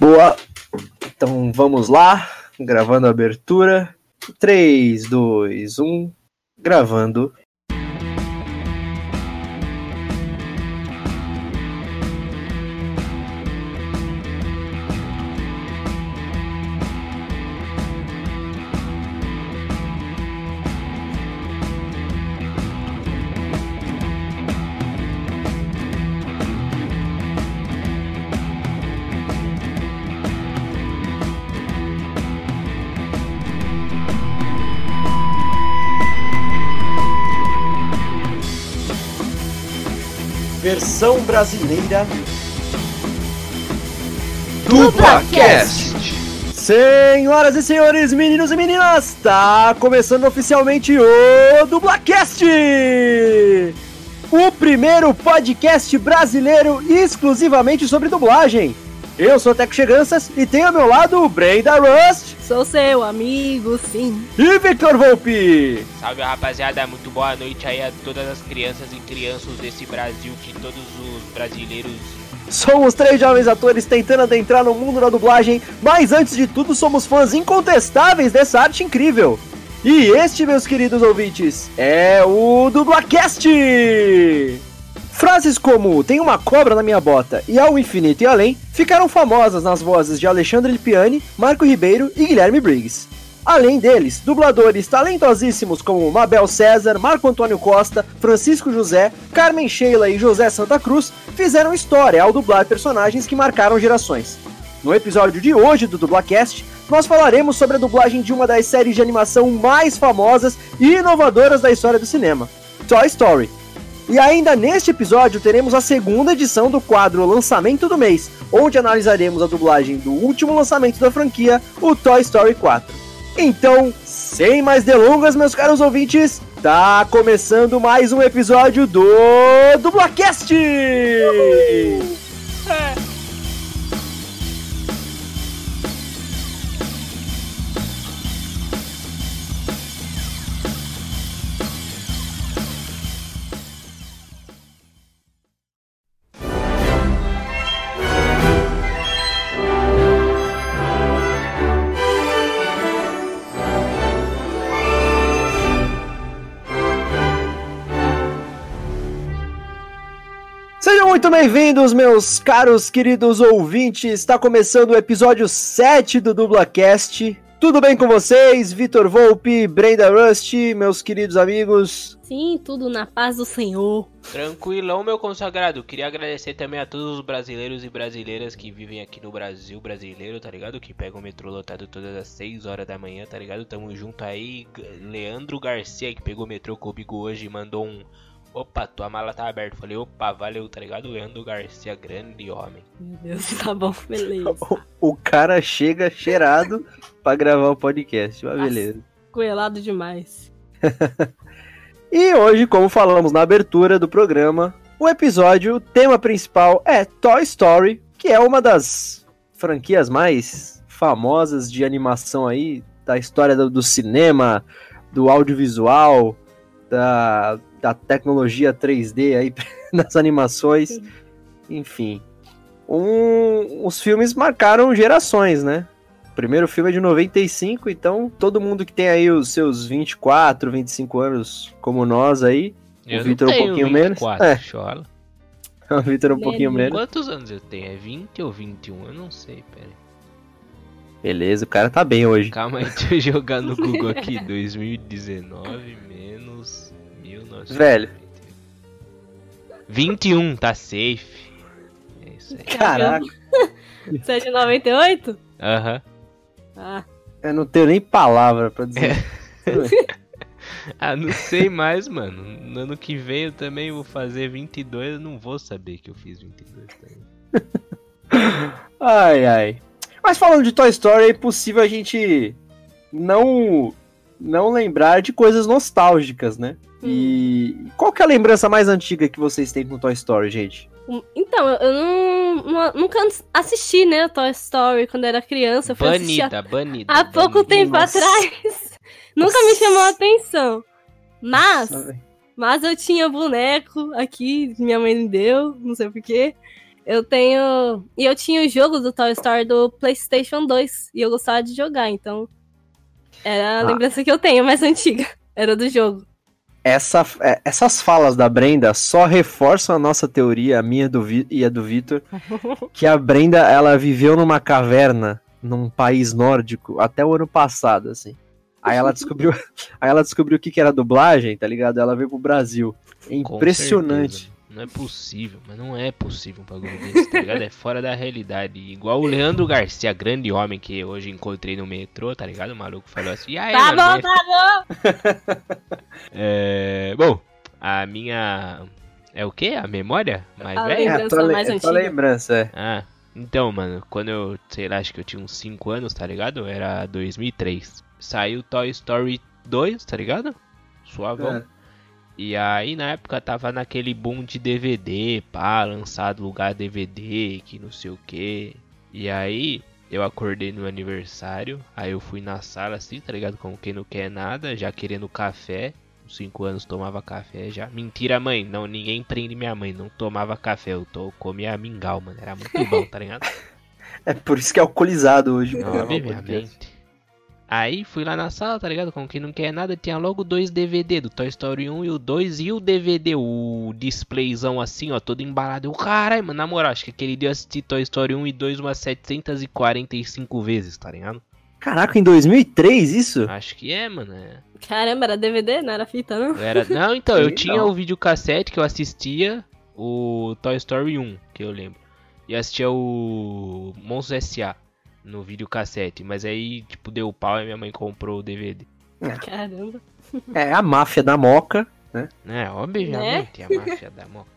Boa. Então vamos lá, gravando a abertura. 3, 2, 1, gravando. Brasileira DublaCast. Senhoras e senhores, meninos e meninas, está começando oficialmente o DublaCast! O primeiro podcast brasileiro exclusivamente sobre dublagem. Eu sou o Teco Cheganças e tenho ao meu lado o Brenda Rust Sou seu amigo, sim. e Victor Volpe. Salve rapaziada, muito boa noite aí a todas as crianças e crianças desse Brasil, que todos os brasileiros. Somos três jovens atores tentando adentrar no mundo da dublagem, mas antes de tudo somos fãs incontestáveis dessa arte incrível. E este, meus queridos ouvintes, é o DublaCast! Frases como tem uma cobra na minha bota e ao infinito e além ficaram famosas nas vozes de Alexandre Lipiani, Marco Ribeiro e Guilherme Briggs. Além deles, dubladores talentosíssimos como Mabel César, Marco Antônio Costa, Francisco José, Carmen Sheila e José Santa Cruz fizeram história ao dublar personagens que marcaram gerações. No episódio de hoje do Dublacast, nós falaremos sobre a dublagem de uma das séries de animação mais famosas e inovadoras da história do cinema, Toy Story. E ainda neste episódio teremos a segunda edição do quadro Lançamento do Mês, onde analisaremos a dublagem do último lançamento da franquia, o Toy Story 4. Então, sem mais delongas, meus caros ouvintes, tá começando mais um episódio do Dublacast! Sejam bem-vindos, meus caros queridos ouvintes. Está começando o episódio 7 do Dublacast. Tudo bem com vocês? Vitor Volpe, Brenda Rust, meus queridos amigos. Sim, tudo na paz do Senhor. Tranquilão, meu consagrado. Queria agradecer também a todos os brasileiros e brasileiras que vivem aqui no Brasil brasileiro, tá ligado? Que pegam o metrô lotado todas as 6 horas da manhã, tá ligado? Tamo junto aí. Leandro Garcia, que pegou o metrô comigo hoje, mandou um. Opa, tua mala tá aberta. Falei, opa, valeu, tá ligado? Leandro Garcia, grande homem. Meu Deus, tá bom, beleza. O cara chega cheirado pra gravar o podcast, mas beleza. Coelado demais. E hoje, como falamos na abertura do programa, o episódio, o tema principal é Toy Story, que é uma das franquias mais famosas de animação aí, da história do, do cinema, do audiovisual, da, da tecnologia 3D aí nas animações, enfim. Um- os filmes marcaram gerações, né? O primeiro filme é de 95, então todo mundo que tem aí os seus 24, 25 anos, como nós aí, Eu Vitor não um pouquinho menos. 24, É. chola. o Vitor um pouquinho Menos. menos. Quantos anos eu tenho? É 20 ou 21? Eu não sei, pera. Beleza, o cara tá bem hoje. Calma aí, deixa eu jogar no Google aqui. 2019 menos 1990. Velho. 21, tá safe. É isso aí. Caraca, Você é de 98? Aham. Ah, eu não tenho nem palavra pra dizer. Ah, não sei mais, mano. No ano que vem eu também vou fazer 22. Eu não vou saber que eu fiz 22 também. Ai, ai. Mas falando de Toy Story, é impossível a gente não não lembrar de coisas nostálgicas, né? E qual que é a lembrança mais antiga que vocês têm com Toy Story, gente? então, eu- não, não- nunca assisti, né, Toy Story quando era criança. Eu fui Banida, banida. há pouco banida. tempo Nossa. atrás. nunca me chamou a atenção. Mas, Nossa, mas eu tinha boneco aqui, minha mãe me deu, não sei porquê. Eu tenho. E eu tinha o jogo do Toy Story do PlayStation 2. E eu gostava de jogar, então. Era a Ah. lembrança que eu tenho, mais antiga. Era do jogo. Essa, é, essas falas da Brenda só reforçam a nossa teoria, a minha do Vi- e a do Vitor, que a Brenda ela viveu numa caverna num país nórdico até o ano passado, assim. Aí ela descobriu, aí ela descobriu o que, que era dublagem, tá ligado? Ela veio pro Brasil. É Com impressionante. Não é possível, mas não é possível um bagulho desse, tá ligado? É fora da realidade. Igual o Leandro Garcia, grande homem que hoje encontrei no metrô, tá ligado? O maluco falou assim, é, Tá mano, bom, mas- tá bom! É, bom, a minha. É o quê? A memória? Mais A velha? lembrança tua le- mais é antiga. lembrança, é. Ah, então, mano, quando eu, sei lá, acho que eu tinha uns 5 anos, tá ligado? Era 2003. Saiu Toy Story 2, tá ligado? Suavão. É. E aí na época tava naquele boom de DVD, pá, lançado lugar DVD, que não sei o que. E aí eu acordei no aniversário, aí eu fui na sala assim, tá ligado? Como quem não quer nada, já querendo café. Com 5 anos tomava café já. Mentira, mãe, não, ninguém prende minha mãe, não tomava café, eu tô, comia mingau, mano. Era muito bom, tá ligado? É por isso que é alcoolizado hoje. Não, obviamente. Aí fui lá na sala, tá ligado? Como quem não quer nada, tinha logo dois DVD do Toy Story 1 e o 2 e o DVD, o displayzão assim, ó, todo embalado. Eu, caralho, mano, na moral, acho que aquele dia eu assisti Toy Story 1 e 2 umas 745 vezes, tá ligado? Caraca, em 2003 isso? Acho que é, mano. É. Caramba, era DVD, não era fita, não? Era... Não, então, eu tinha não. o videocassete que eu assistia, o Toy Story 1, que eu lembro. E assistia o Monstros S.A. no videocassete. Mas aí, tipo, deu pau e minha mãe comprou o DVD. Caramba. É a máfia da moca. É, obviamente, a máfia da moca.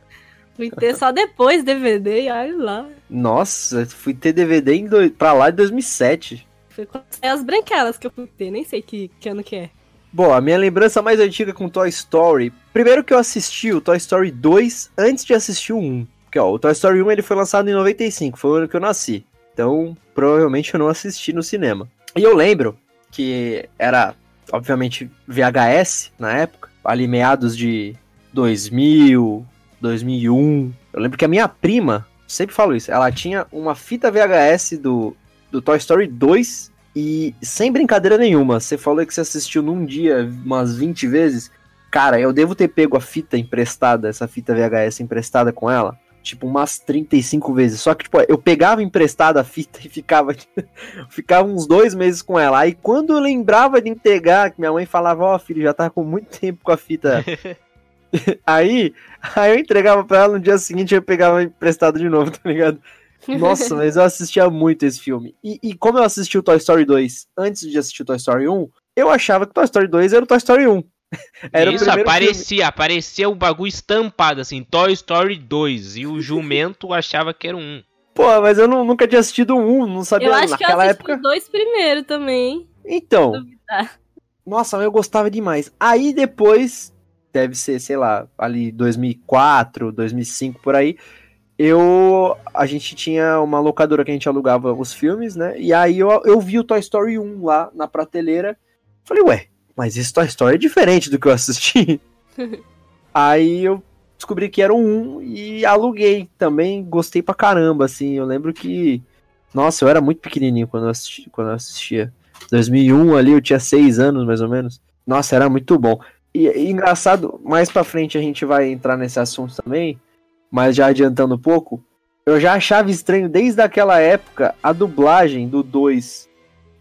Fui ter só depois DVD e olha lá. Nossa, fui ter DVD em do... pra lá em 2007. Foi com as branquelas que eu fui ter, nem sei que, que ano que é. Bom, a minha lembrança mais antiga com Toy Story. Primeiro que eu assisti o Toy Story 2 antes de assistir o 1. Porque, ó, o Toy Story 1 ele foi lançado em 95, foi o ano que eu nasci. Então, provavelmente eu não assisti no cinema. E eu lembro que era, obviamente, VHS na época, ali meados de 2000, 2001. Eu lembro que a minha prima, sempre falo isso, ela tinha uma fita VHS do, do Toy Story 2 e sem brincadeira nenhuma, você falou que você assistiu num dia umas 20 vezes. Cara, eu devo ter pego a fita emprestada, essa fita VHS emprestada com ela, tipo umas 35 vezes. Só que, tipo, eu pegava emprestada a fita e ficava, ficava uns dois meses com ela. Aí quando eu lembrava de entregar, que minha mãe falava, ó, filho, já tá com muito tempo com a fita. aí, aí eu entregava pra ela no dia seguinte eu pegava emprestado de novo, tá ligado? Nossa, mas eu assistia muito esse filme. E, e como eu assisti o Toy Story 2 antes de assistir o Toy Story 1, eu achava que o Toy Story 2 era o Toy Story 1. Era o Isso, aparecia, aparecia o bagulho estampado, assim, Toy Story 2. E o jumento achava que era um. Pô, mas eu não- nunca tinha assistido 1, não sabia Eu acho que eu naquela assisti época. os dois primeiro também. Então, nossa, eu gostava demais. Aí depois, deve ser, sei lá, ali 2004, 2005 por aí, eu a gente tinha uma locadora que a gente alugava os filmes, né? E aí eu, eu vi o Toy Story 1 lá na prateleira. Falei, ué, mas esse Toy Story é diferente do que eu assisti. aí eu descobri que era um 1 e aluguei também, gostei pra caramba, assim. Eu lembro que nossa, eu era muito pequenininho quando eu, assisti, quando eu assistia. 2001 ali, eu tinha 6 anos mais ou menos. Nossa, era muito bom. E, e engraçado, mais pra frente a gente vai entrar nesse assunto também, mas já adiantando um pouco, eu já achava estranho desde aquela época a dublagem do 2,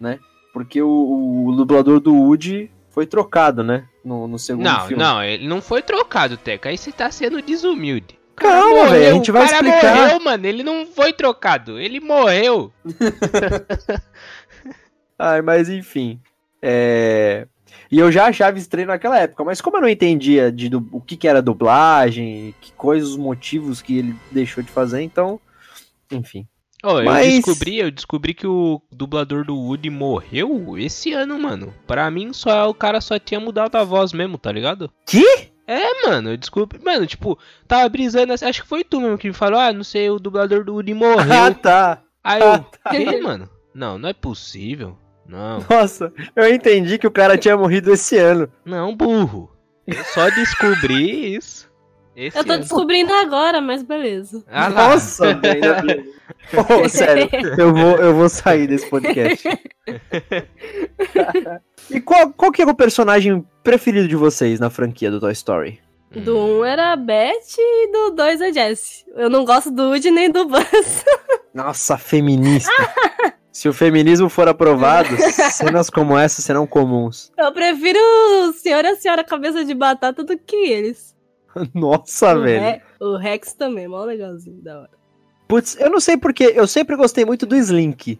né? Porque o, o dublador do Woody foi trocado, né? No, no segundo Não, filme. não, ele não foi trocado, Teca. Aí você tá sendo desumilde. Calma, velho, a gente o vai cara explicar. morreu, mano. Ele não foi trocado. Ele morreu. Ai, mas enfim. É... E eu já achava estranho naquela época, mas como eu não entendia de du- o que, que era dublagem, que coisas, os motivos que ele deixou de fazer, então. Enfim. Eu Mas- descobri, eu descobri que o dublador do Woody morreu esse ano, mano. Pra mim, só o cara só tinha mudado a voz mesmo, tá ligado? Que? É, mano, eu descobri. Mano, tipo, tava brisando assim. Acho que foi tu mesmo que me falou, ah, não sei, o dublador do Woody Ah, morreu. tá. Aí ah, eu, tá. que, mano? Não, não é possível. Não, Nossa, eu entendi que o cara tinha morrido esse ano. não, burro. Eu só descobri isso. Esse Eu tô ano. descobrindo agora, mas beleza. Ah. Nossa, velho. Ô, sério, eu vou, eu vou sair desse podcast. e qual, qual que é o personagem preferido de vocês na franquia do Toy Story? Do 1 um era a Beth e do 2 a Jessie. Eu não gosto do Woody nem do Buzz. Nossa, feminista. Se o feminismo for aprovado, cenas como essa serão comuns. Eu prefiro o senhor e a senhora cabeça de batata do que eles. Nossa, o, velho. Re- o Rex também, mó legalzinho, da hora. Putz, eu não sei porque, eu sempre gostei muito do Slink.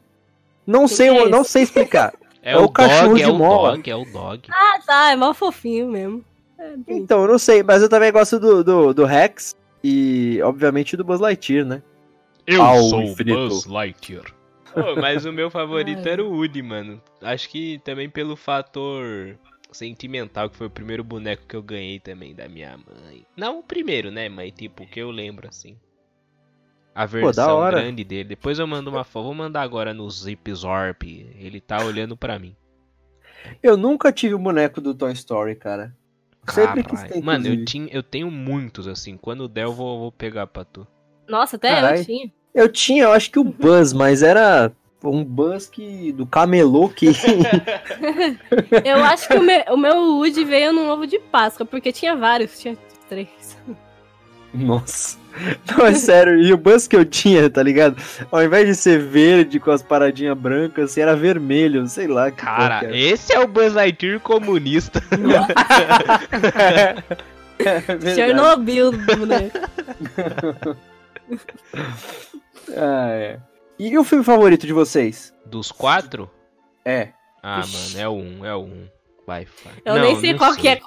Não Que sei, que é não sei explicar. É, É o, o cachorro dog, de é o mola. dog, é o dog. Ah, tá, é mó fofinho mesmo. É, Então, eu não sei, mas eu também gosto do, do, do Rex e, obviamente, do Buzz Lightyear, né? Eu Ao sou infinito. Buzz Lightyear. mas o meu favorito era o Woody, mano. Acho que também pelo fator sentimental, que foi o primeiro boneco que eu ganhei também da minha mãe. Não o primeiro, né, mas tipo, o que eu lembro assim. A versão hora. grande dele. Depois eu mando uma foto. Vou mandar agora no Zip Zorp. Ele tá olhando pra mim. Eu nunca tive o boneco do Toy Story, cara. Sempre quis ter, Mano, eu, tinha, eu tenho muitos assim. Quando der, eu vou, vou pegar pra tu. Nossa, até Carai. eu tinha. Eu tinha, eu acho que o Buzz, mas era um Buzz que, do camelô que... Eu acho que o meu, o meu Woody veio num ovo de Páscoa, porque tinha vários, tinha três. Nossa. Não, é sério. E o Buzz que eu tinha, tá ligado? Ao invés de ser verde com as paradinhas brancas, assim, era vermelho, sei lá. Que Cara, esse é o Buzz Lightyear comunista. É. Chernobyl, né? Ah, é. E o filme favorito de vocês? Dos quatro? É. Ah, Ixi. mano, é o um, é o um. Vai, vai. Eu Não, nem sei não qual que é.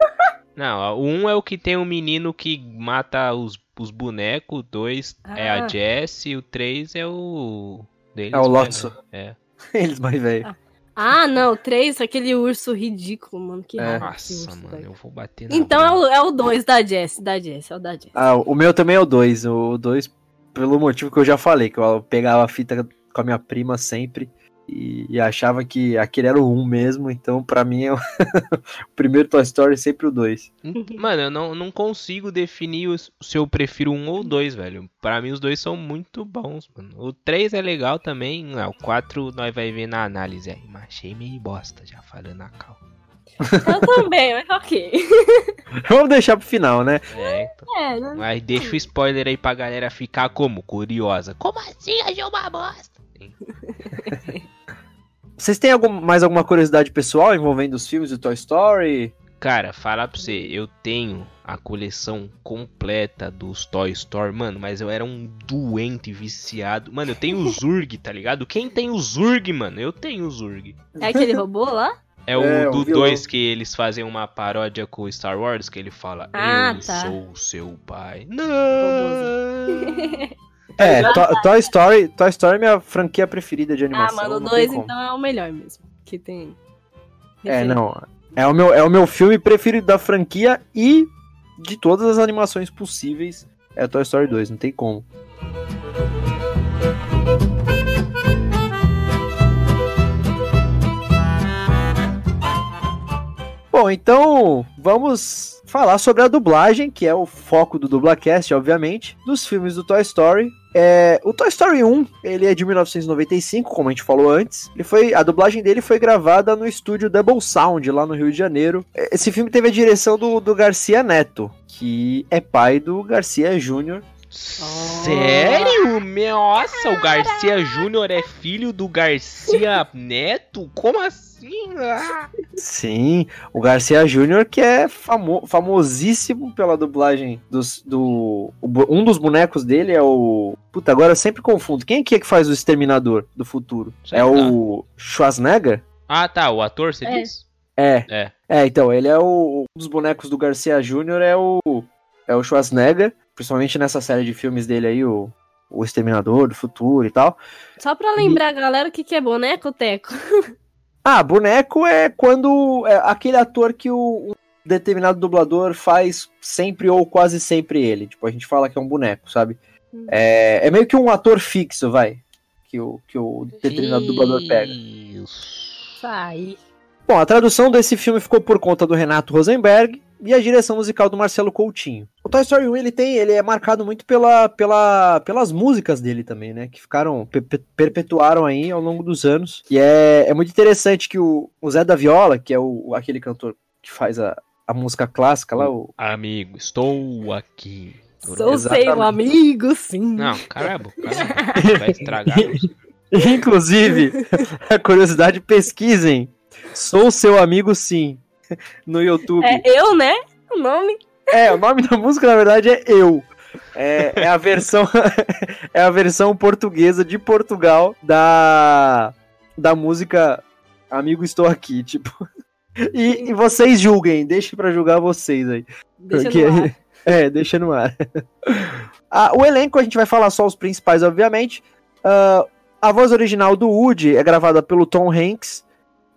Não, ó, o um é o que tem um menino que mata os, os bonecos, o dois é a Ah. Jessie, o três é o. Deles É o. Lotso. É. Eles mais velho. Ah, não, três, aquele urso ridículo, mano. Que É. Nossa, urso, mano, velho. eu vou bater na Então é o, é o dois da Jess, da Jess, é o da Jess. Ah, o meu também é o 2. O 2, pelo motivo que eu já falei, que eu pegava a fita com a minha prima sempre e, e achava que aquele era o 1 um mesmo, então pra mim é o, o primeiro Toy Story é sempre o 2. Mano, eu não, não consigo definir os- se eu prefiro um ou dois, velho. Pra mim os dois são muito bons, mano. O 3 é legal também. Não, o 4 nós vai ver na análise aí. Mas achei meio bosta, já falando na cal. Eu também, mas ok. Vamos deixar pro final, né? É, então. É, né? Mas deixa o spoiler aí pra galera ficar como? Curiosa. Como assim? Achou uma bosta? Vocês têm algum, mais alguma curiosidade pessoal envolvendo os filmes do Toy Story? Cara, falar pra você, eu tenho a coleção completa dos Toy Story, mano, mas eu era um doente viciado. Mano, eu tenho o Zurg, tá ligado? Quem tem o Zurg, mano? Eu tenho o Zurg. É aquele robô lá? É o É, o do vilão. 2 que eles fazem uma paródia com o Star Wars, que ele fala, Ah, eu tá. sou seu pai. Não! É, To- Toy Story, Toy Story é minha franquia preferida de Ah, animação. mano, o não 2 tem como. então é o melhor mesmo. Que tem. É, não. É o, meu, é o meu filme preferido da franquia e de todas as animações possíveis é Toy Story 2, não tem como. Então vamos falar sobre a dublagem, que é o foco do Dublacast, obviamente, dos filmes do Toy Story. É, o Toy Story 1, ele é de 1995, como a gente falou antes. Ele foi, a dublagem dele foi gravada no estúdio Double Sound, lá no Rio de Janeiro. Esse filme teve a direção do, do Garcia Neto, que é pai do Garcia Júnior. Sério? Nossa, o Garcia Júnior é filho do Garcia Neto? Como assim? Ah. Sim, o Garcia Júnior, que é famo- famosíssimo pela dublagem dos, do. um dos bonecos dele é o. Puta, agora eu sempre confundo. Quem que é que faz o Exterminador do futuro? Sei é lá. o Schwarzenegger? Ah, tá, o ator, você É. disse? É. É. É, então, ele é o. Um dos bonecos do Garcia Júnior é o. É o Schwarzenegger. Principalmente nessa série de filmes dele aí, o. O Exterminador do Futuro e tal. Só pra lembrar a galera o que, que é boneco, Teco. Ah, boneco é quando. É aquele ator que o um determinado dublador faz sempre ou quase sempre ele. Tipo, a gente fala que é um boneco, sabe? Hum. É, é meio que um ator fixo, vai. Que o, que o determinado dublador pega. Isso. Sai. Bom, a tradução desse filme ficou por conta do Renato Rosenberg e a direção musical do Marcelo Coutinho. O Toy Story 1 ele tem, ele é marcado muito pela, pela, pelas músicas dele também, né? Que ficaram, perpetuaram aí ao longo dos anos. E é, é muito interessante que o, o Zé da Viola, que é o, aquele cantor que faz a, a música clássica lá, o... Amigo, estou aqui. Sou seu amigo, sim. Não, caramba, caramba vai estragar. Inclusive, a curiosidade, pesquisem. Sou seu amigo, sim. No YouTube. É eu, né? O nome. É, o nome da música, na verdade, é Eu. É, é a versão é a versão portuguesa de Portugal da da música Amigo Estou Aqui, tipo. E, e vocês julguem, deixe para julgar vocês aí. Deixa porque, no ar. É, deixa no ar. ah, o elenco a gente vai falar só os principais, obviamente. Uh, a voz original do Woody é gravada pelo Tom Hanks.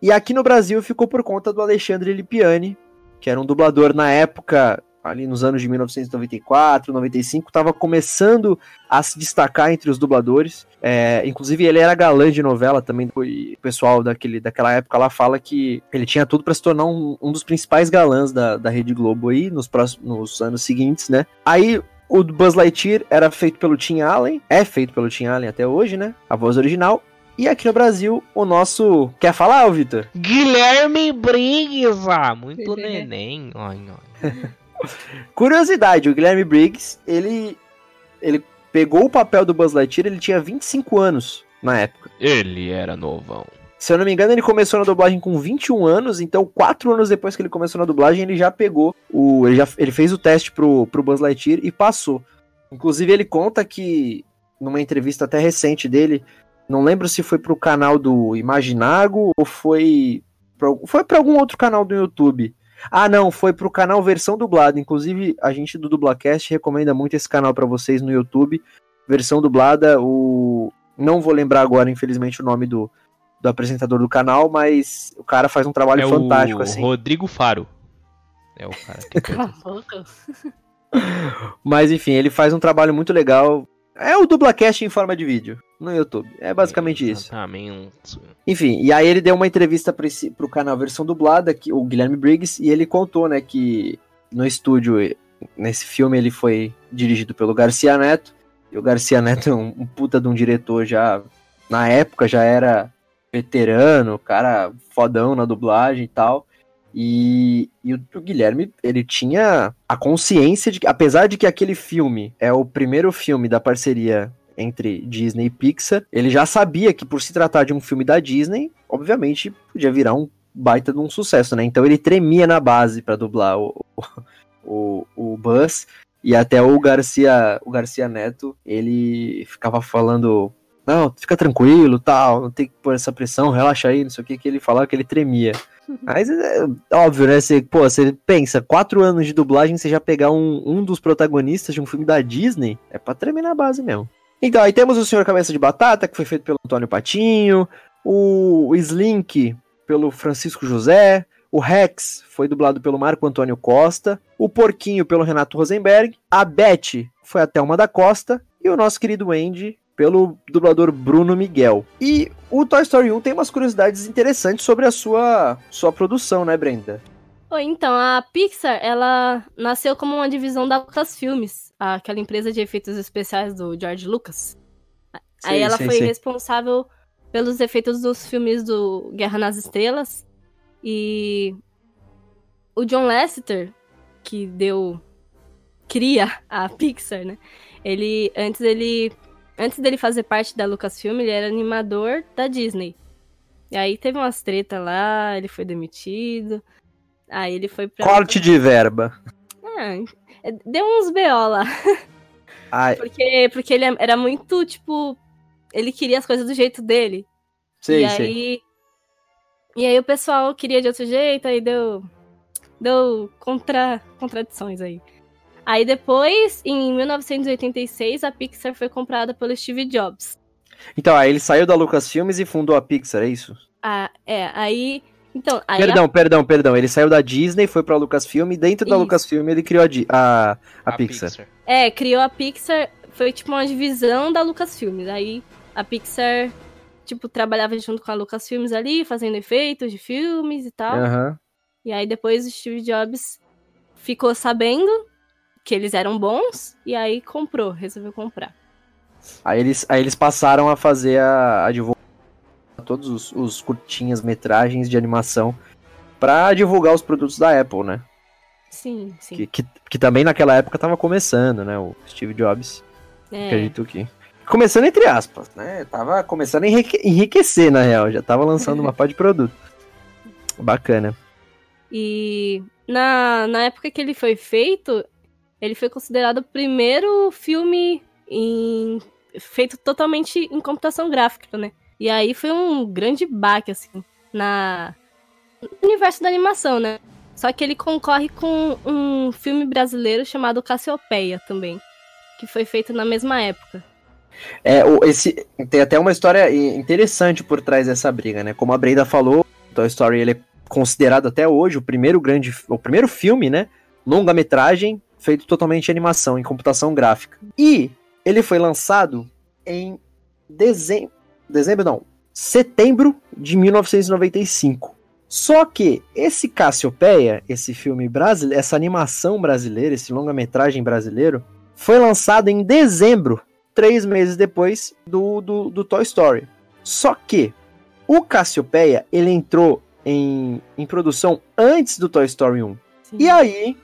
E aqui no Brasil ficou por conta do Alexandre Lipiani, que era um dublador na época, ali nos anos de 1994, 95, estava começando a se destacar entre os dubladores. É, inclusive, ele era galã de novela também. o pessoal daquele, daquela época lá fala que ele tinha tudo para se tornar um, um, dos principais galãs da, da Rede Globo aí nos, próximos, nos anos seguintes, né? Aí o Buzz Lightyear era feito pelo Tim Allen, é feito pelo Tim Allen até hoje, né? A voz original. E aqui no Brasil, o nosso. Quer falar, Vitor? Guilherme Briggs! Ah, muito neném. Ai, ai. Curiosidade: o Guilherme Briggs, ele. Ele pegou o papel do Buzz Lightyear, ele tinha 25 anos na época. Ele era novão. Se eu não me engano, ele começou na dublagem com 21 anos, então quatro anos depois que ele começou na dublagem, ele já pegou o. Ele, já, ele fez o teste pro, pro Buzz Lightyear e passou. Inclusive, ele conta que, numa entrevista até recente dele, não lembro se foi pro canal do Imaginago ou foi. Pro, foi para algum outro canal do YouTube. Ah, não, foi pro canal Versão Dublada. Inclusive, a gente do Dublacast recomenda muito esse canal para vocês no YouTube. Versão dublada, o. Não vou lembrar agora, infelizmente, o nome do, do apresentador do canal, mas o cara faz um trabalho é fantástico, o assim. Rodrigo Faro. É o cara que. mas enfim, ele faz um trabalho muito legal. É o Dublacast em forma de vídeo no YouTube. É basicamente isso. Enfim, e aí ele deu uma entrevista para pro canal versão dublada, que, o Guilherme Briggs, e ele contou, né, que no estúdio, nesse filme, ele foi dirigido pelo Garcia Neto. E o Garcia Neto é um, um puta de um diretor já. Na época já era veterano, cara fodão na dublagem e tal. E, e o, o, Guilherme, ele tinha a consciência de que, apesar de que aquele filme é o primeiro filme da parceria entre Disney e Pixar, ele já sabia que por se tratar de um filme da Disney, obviamente podia virar um baita de um sucesso, né? Então ele tremia na base para dublar o, o, o Buzz. E até o Garcia, o Garcia Neto, ele ficava falando não, fica tranquilo, tal, não tem que pôr essa pressão, relaxa aí, não sei o que, que ele falava que ele tremia. Mas é óbvio, né? Você, pô, você pensa, quatro anos de dublagem, você já pegar um, um dos protagonistas de um filme da Disney, é pra tremer na base mesmo. Então, aí temos o Senhor Cabeça de Batata, que foi feito pelo Antônio Patinho, o, o Slink pelo Francisco José, o Rex foi dublado pelo Marco Antônio Costa, o Porquinho pelo Renato Rosenberg, a Beth foi a Thelma da Costa e o nosso querido Andy pelo dublador Bruno Miguel. E o Toy Story 1 tem umas curiosidades interessantes sobre a sua, sua produção, né, Brenda? Então, a Pixar, ela nasceu como uma divisão da Lucasfilmes, aquela empresa de efeitos especiais do George Lucas. Sim, Aí ela sim, foi sim. responsável pelos efeitos dos filmes do Guerra nas Estrelas. E o John Lasseter, que deu cria a Pixar, né? Ele antes ele Antes dele fazer parte da Lucasfilm, ele era animador da Disney. E aí teve umas treta lá, ele foi demitido. Aí ele foi pra. Corte de verba. É, deu uns BO lá. Ai. Porque, porque ele era muito, tipo. Ele queria as coisas do jeito dele. Sim, e aí. E aí o pessoal queria de outro jeito, aí deu. Deu contra, contradições aí. Aí depois, em 1986, a Pixar foi comprada pelo Steve Jobs. Então, aí ele saiu da Lucasfilmes e fundou a Pixar, é isso? Ah, é, aí... Então, aí perdão, a... perdão, perdão. Ele saiu da Disney, foi pra Lucasfilm e dentro da Lucasfilm ele criou a, a, a, a Pixar. Pixar. É, criou a Pixar, foi tipo uma divisão da Lucasfilm. Aí a Pixar, tipo, trabalhava junto com a Lucasfilmes ali, fazendo efeitos de filmes e tal. Uhum. E aí depois o Steve Jobs ficou sabendo que eles eram bons e aí comprou, resolveu comprar. Aí eles, aí eles passaram a fazer a, a divulgar todos os, os curtinhas metragens de animação para divulgar os produtos da Apple, né? Sim, sim. Que, que, que, também naquela época tava começando, né? O Steve Jobs. É. Acredito que. Começando entre aspas, né? Tava começando a enriquecer, na real. Já tava lançando uma parte de produto. Bacana. E na, na época que ele foi feito, ele foi considerado o primeiro filme em, feito totalmente em computação gráfica, né? E aí foi um grande baque, assim, na, no universo da animação, né? Só que ele concorre com um filme brasileiro chamado Cassiopeia também, que foi feito na mesma época. É, esse tem até uma história interessante por trás dessa briga, né? Como a Brenda falou, Toy Story ele é considerado até hoje o primeiro grande, o primeiro filme, né? Longa-metragem feito totalmente em animação, em computação gráfica. E ele foi lançado em dezembro, dezembro não, setembro de 1995. Só que esse Cassiopeia, esse filme brasileiro, essa animação brasileira, esse longa-metragem brasileiro, foi lançado em dezembro, três meses depois do, do, do Toy Story. Só que o Cassiopeia, ele entrou em, em produção antes do Toy Story 1. Sim. E aí,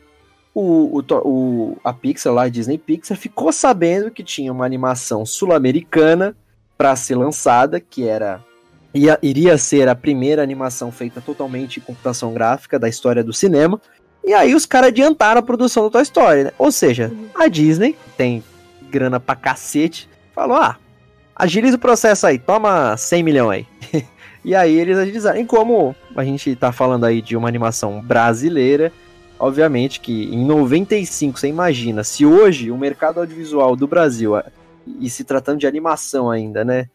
o, o, o, a Pixar, lá a Disney Pixar, ficou sabendo que tinha uma animação sul-americana para ser lançada, que era ia, iria ser a primeira animação feita totalmente em computação gráfica da história do cinema. E aí os caras adiantaram a produção do Toy Story, né? Ou seja, a Disney tem grana pra cacete, falou: ah, agiliza o processo aí, toma 100 milhões aí. e aí eles agilizaram. E como a gente tá falando aí de uma animação brasileira, obviamente que em 95, você imagina, se hoje o mercado audiovisual do Brasil, e se tratando de animação ainda, né,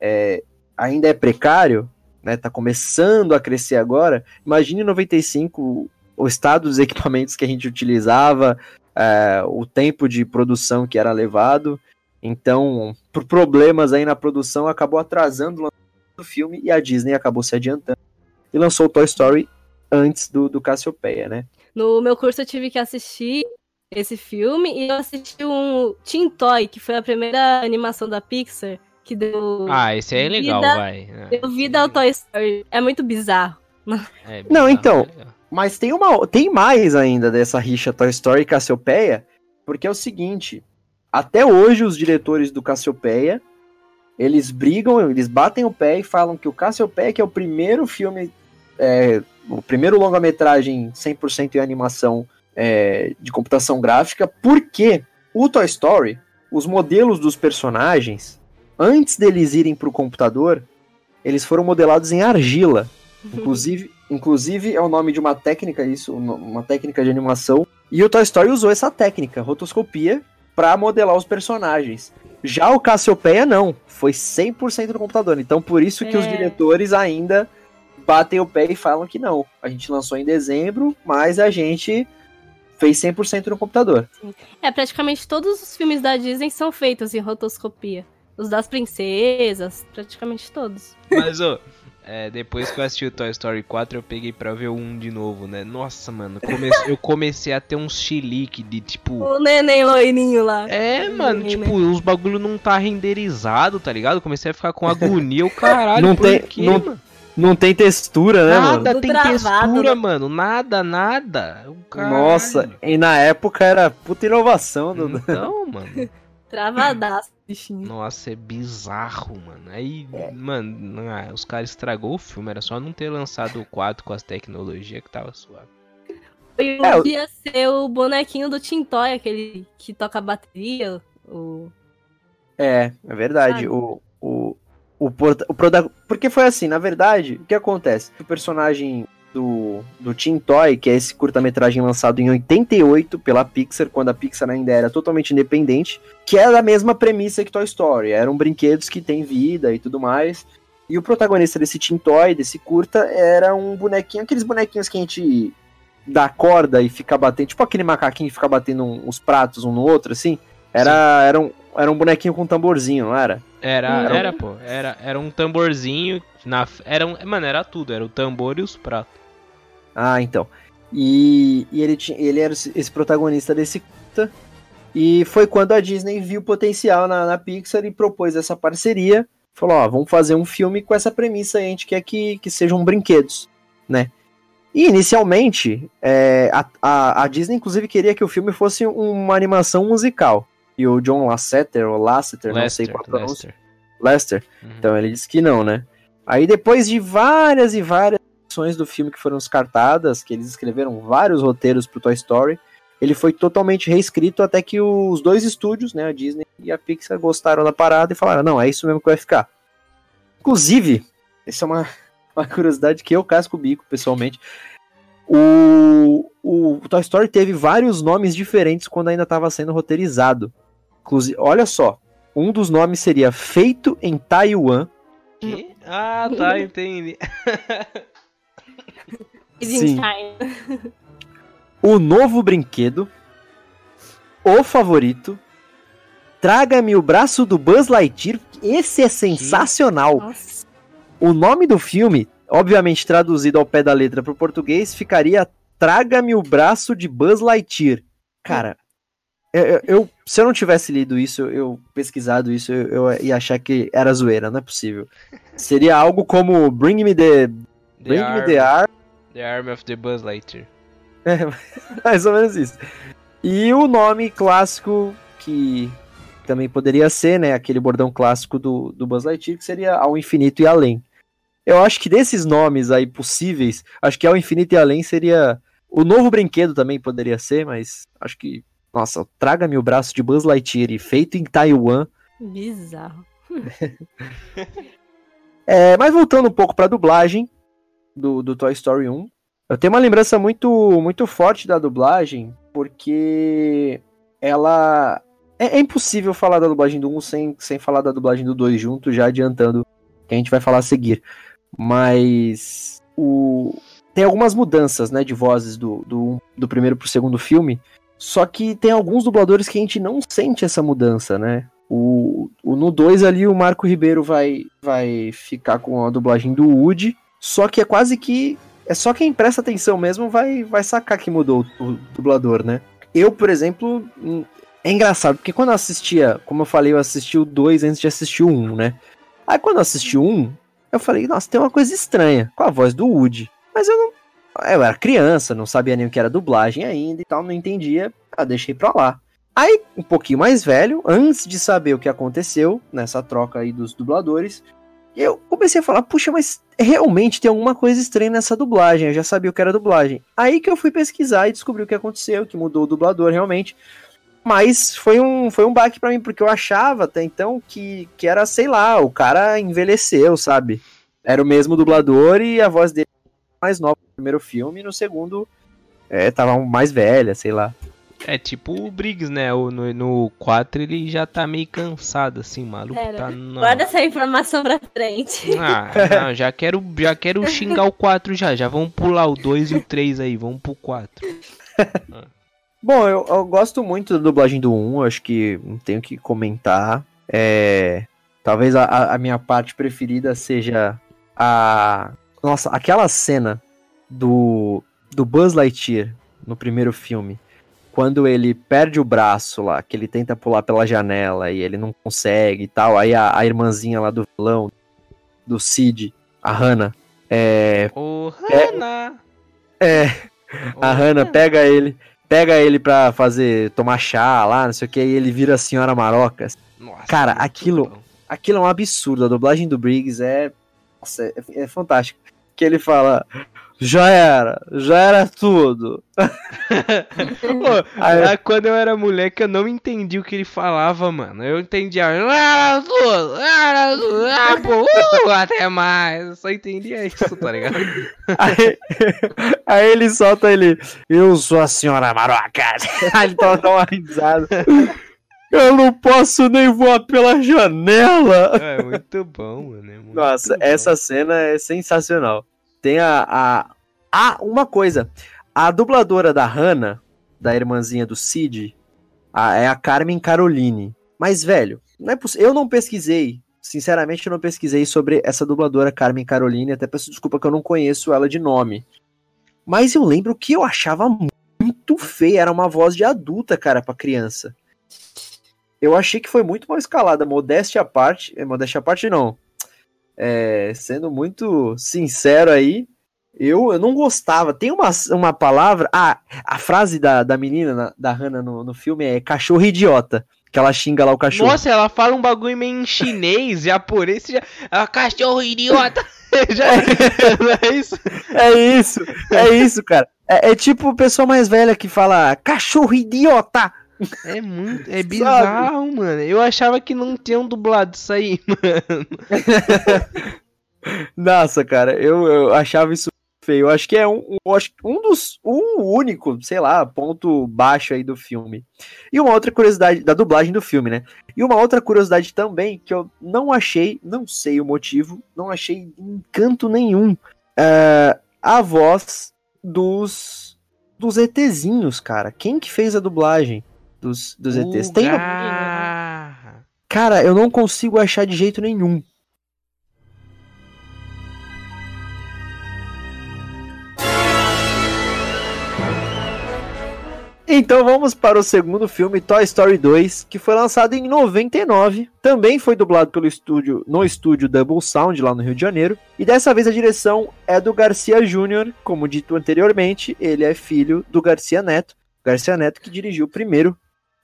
é, ainda é precário, né, tá começando a crescer agora, imagine em 95 o estado dos equipamentos que a gente utilizava, é, o tempo de produção que era levado, então, por problemas aí na produção, acabou atrasando o filme e a Disney acabou se adiantando e lançou o Toy Story antes do, do Cassiopeia, né? No meu curso eu tive que assistir esse filme e eu assisti um Teen Toy, que foi a primeira animação da Pixar, que deu. Ah, esse aí é legal, vida, vai. Deu vida ao Toy Story. É muito bizarro. É, bizarro Não, então. É mas tem uma. Tem mais ainda dessa rixa Toy Story e Cassiopeia, porque é o seguinte. Até hoje, os diretores do Cassiopeia, eles brigam, eles batem o pé e falam que o Cassiopeia, que é o primeiro filme é, o primeiro longa-metragem 100% em animação é, de computação gráfica, porque o Toy Story, os modelos dos personagens, antes deles irem para o computador, eles foram modelados em argila. Inclusive, inclusive é o nome de uma técnica, isso, uma técnica de animação. E o Toy Story usou essa técnica, rotoscopia, para modelar os personagens. Já o Cassiopeia não, foi 100% no computador. Então por isso que é. os diretores ainda batem o pé e falam que não. A gente lançou em dezembro, mas a gente fez 100% no computador. Sim. É, praticamente todos os filmes da Disney são feitos em rotoscopia. Os das princesas, praticamente todos. Mas, ô, é, depois que eu assisti o Toy Story 4, eu peguei pra ver o 1 de novo, né? Nossa, mano, eu comecei a ter um chilique de tipo. O neném loirinho lá. É, mano, tipo, os bagulho não tá renderizado, tá ligado? Comecei a ficar com agonia, o caralho. Não tem. Quê, não, mano? Não tem textura, né, nada mano? Nada tem travado, textura, né? mano. Nada, nada. Nossa, e na época era puta inovação. Do... Então, mano. Travadaço, bichinho. Nossa, é bizarro, mano. Aí, é. mano, ah, os caras estragou o filme. Era só não ter lançado o 4 com as tecnologias que tava suave. Podia é, ser o bonequinho do Tintoy, aquele que toca bateria. O... É, é verdade. O, o, o, o Porque foi assim, na verdade, o que acontece? O personagem do, do Tim Toy, que é esse curta-metragem lançado em 88 pela Pixar, quando a Pixar ainda era totalmente independente, que era a mesma premissa que Toy Story. Eram brinquedos que têm vida e tudo mais. E o protagonista desse Tim Toy, desse curta, era um bonequinho, aqueles bonequinhos que a gente dá corda e fica batendo, tipo aquele macaquinho que fica batendo uns pratos um no outro, assim. Era, era, um, era um bonequinho com um tamborzinho, não era? Era, era, era pô. Era, era um tamborzinho. Na, era um, mano, era tudo. Era o tambor e os pratos. Ah, então. E, e ele, tinha, ele era esse protagonista desse curta. E foi quando a Disney viu potencial na, na Pixar e propôs essa parceria. Falou, ó, vamos fazer um filme com essa premissa aí, a gente quer que, que sejam brinquedos, né? E inicialmente, é, a, a, a, Disney inclusive queria que o filme fosse uma animação musical. E o John Lasseter, ou Lasseter, Lester, não sei qual pronúncia. Lester. Lester. Uhum. Então ele disse que não, né? Aí depois de várias e várias versões do filme que foram descartadas, que eles escreveram vários roteiros pro Toy Story, ele foi totalmente reescrito até que os dois estúdios, né, a Disney e a Pixar, gostaram da parada e falaram: não, é isso mesmo que vai ficar. Inclusive, essa é uma, uma curiosidade que eu casco o bico, pessoalmente. O, o Toy Story teve vários nomes diferentes quando ainda estava sendo roteirizado. Inclusive, olha só, um dos nomes seria Feito em Taiwan. Que? Ah, tá, entendi. Sim. O novo brinquedo. O favorito. Traga-me o braço do Buzz Lightyear. Esse é sensacional. Nossa. O nome do filme, obviamente traduzido ao pé da letra para o português, ficaria Traga-me o braço de Buzz Lightyear. Cara, eu, eu, se eu não tivesse lido isso, eu pesquisado isso, eu, eu, ia achar que era zoeira, não é possível. Seria algo como Bring Me the. Bring the Me arm, the Arm. The Arm of the Buzz Lightyear. É, mais ou menos isso. E o nome clássico que também poderia ser, né, aquele bordão clássico do, do Buzz Lightyear, que seria Ao Infinito e Além. Eu acho que desses nomes aí possíveis, acho que Ao Infinito e Além seria... O novo brinquedo também poderia ser, mas acho que... Nossa, traga-me o braço de Buzz Lightyear feito em Taiwan. Bizarro. é, mas voltando um pouco pra dublagem do, do Toy Story 1, eu tenho uma lembrança muito, muito forte da dublagem, porque ela. É, é, impossível falar da dublagem do 1 sem, sem falar da dublagem do 2 junto, já adiantando que a gente vai falar a seguir. Mas. O... Tem algumas mudanças né, de vozes do, do, do primeiro pro segundo filme. Só que tem alguns dubladores que a gente não sente essa mudança, né? O, o no 2 ali, o Marco Ribeiro vai, vai ficar com a dublagem do Woody. Só que é quase que é só quem presta atenção mesmo vai, vai sacar que mudou o, o dublador, né? Eu, por exemplo, hum, é engraçado, porque quando eu assistia, como eu falei, eu assisti o 2 antes de assistir o 1, um, né? Aí quando eu assisti o 1, um, eu falei, nossa, tem uma coisa estranha com a voz do Woody. Mas eu não. Eu era criança, não sabia nem o que era dublagem ainda e tal, não entendia. Ah, deixei pra lá. Aí, um pouquinho mais velho, antes de saber o que aconteceu nessa troca aí dos dubladores, eu comecei a falar, puxa, mas realmente tem alguma coisa estranha nessa dublagem. Eu já sabia o que era dublagem. Aí que eu fui pesquisar e descobri o que aconteceu, que mudou o dublador realmente. Mas foi um, foi um baque para mim, porque eu achava até então que, que era, sei lá, o cara envelheceu, sabe? Era o mesmo dublador e a voz dele mais nova no primeiro filme, e no segundo é, tava mais velha, sei lá. É tipo o Briggs, né? No, no 4 ele já tá meio cansado, assim, maluco. Pera, tá não. Guarda essa informação pra frente. Ah, não, já quero, já quero xingar o 4 já. Já vamos pular o 2 e o 3 aí, vamos pro 4. Ah. Bom, eu, eu, gosto muito da dublagem do 1, acho que não tenho que comentar. É, talvez a, a minha parte preferida seja a. Nossa, aquela cena do, do Buzz Lightyear no primeiro filme quando ele perde o braço lá, que ele tenta pular pela janela e ele não consegue e tal, aí a, a irmãzinha lá do vilão, do Cid, a Hannah, é. O Hannah! É. é a Hannah pega ele, pega ele pra fazer, tomar chá lá, não sei o que, e ele vira a senhora Marocas. Nossa, Cara, aquilo, bom. aquilo é um absurdo. A dublagem do Briggs é. Nossa, é, é fantástico. Que ele fala: já era, já era tudo. Pô, aí, quando eu era moleque, eu não entendi o que ele falava, mano. Eu entendia, era tudo, era tudo, ah, pô, uh, até mais. Eu só entendia isso, tá ligado? Aí, aí ele solta ele, eu sou a senhora Maroca. Aí ele dá uma risada. Eu não posso nem voar pela janela. É muito bom, mano. É muito Nossa, bom. essa cena é sensacional. Tem a, a. Ah, uma coisa. A dubladora da Hannah, da irmãzinha do Cid, a, é a Carmen Caroline. Mas, velho, não é eu não pesquisei. Sinceramente, eu não pesquisei sobre essa dubladora Carmen Caroline. Até peço desculpa que eu não conheço ela de nome. Mas eu lembro que eu achava muito feia, era uma voz de adulta, cara, pra criança. Eu achei que foi muito mal escalada, modéstia à parte. Eh, modéstia à parte, não. É, sendo muito sincero aí, eu, eu não gostava. Tem uma, uma palavra. Ah, a frase da, da menina, da Hannah no, no filme é cachorro idiota. Que ela xinga lá o cachorro. Nossa, ela fala um bagulho meio em chinês, japonês. Já... Ah, cachorro idiota. já... é, é isso? É isso, é isso, cara. É, é tipo pessoa mais velha que fala cachorro idiota. É muito. É bizarro, Sabe? mano. Eu achava que não tinham dublado isso aí, mano. Nossa, cara, eu, eu achava isso feio. Eu acho que é um, um, um dos. Um único, sei lá, ponto baixo aí do filme. E uma outra curiosidade, da dublagem do filme, né? E uma outra curiosidade também, que eu não achei, não sei o motivo, não achei encanto nenhum. Uh, a voz dos. Dos ETzinhos, cara. Quem que fez a dublagem dos, dos ETs? Tem. Cara, eu não consigo achar de jeito nenhum. Então vamos para o segundo filme, Toy Story 2, que foi lançado em 99. Também foi dublado pelo estúdio, no estúdio Double Sound, lá no Rio de Janeiro. E dessa vez a direção é do Garcia Júnior, como dito anteriormente, ele é filho do Garcia Neto. Garcia Neto que dirigiu o primeiro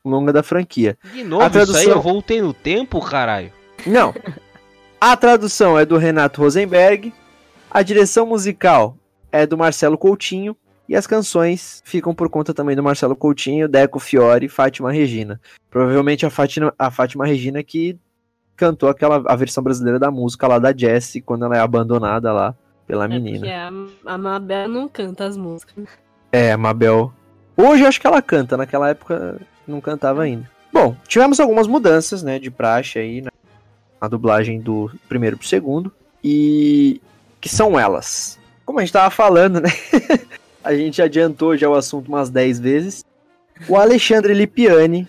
longa da franquia. De novo, a tradução... isso aí eu voltei no tempo, caralho. Não. A tradução é do Renato Rosenberg. A direção musical é do Marcelo Coutinho. E as canções ficam por conta também do Marcelo Coutinho, Deco Fiore e Fátima Regina. Provavelmente a Fátima, a Fátima Regina que cantou aquela a versão brasileira da música lá da Jessie quando ela é abandonada lá pela é menina. A, a Mabel não canta as músicas. É, a Mabel. Hoje eu acho que ela canta, naquela época não cantava ainda. Bom, tivemos algumas mudanças, né, de praxe aí na dublagem do primeiro pro segundo e que são elas. Como a gente tava falando, né? a gente adiantou já o assunto umas 10 vezes. O Alexandre Lipiani,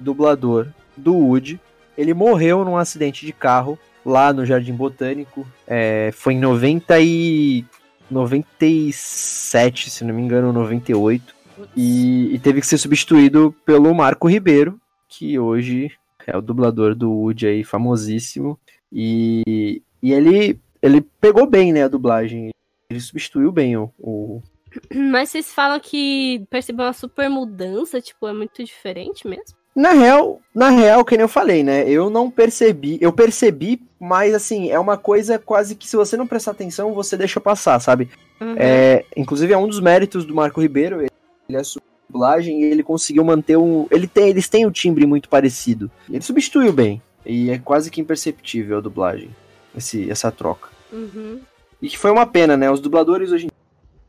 dublador do Woody, ele morreu num acidente de carro lá no Jardim Botânico. É, foi em 90 e 97, se não me engano, 98. E, e teve que ser substituído pelo Marco Ribeiro, que hoje é o dublador do Woody aí, famosíssimo. E, e ele, ele pegou bem, né, a dublagem. Ele substituiu bem o, o, Mas vocês falam que percebeu uma super mudança, tipo, é muito diferente mesmo? Na real, na real, que nem eu falei, né? Eu não percebi, eu percebi, mas assim, é uma coisa quase que se você não prestar atenção, você deixa passar, sabe? Uhum. É, inclusive é um dos méritos do Marco Ribeiro, ele é dublagem e ele conseguiu manter um, ele tem, eles têm um timbre muito parecido. Ele substituiu bem e é quase que imperceptível a dublagem, esse, essa troca. Uhum. E que foi uma pena, né? Os dubladores hoje em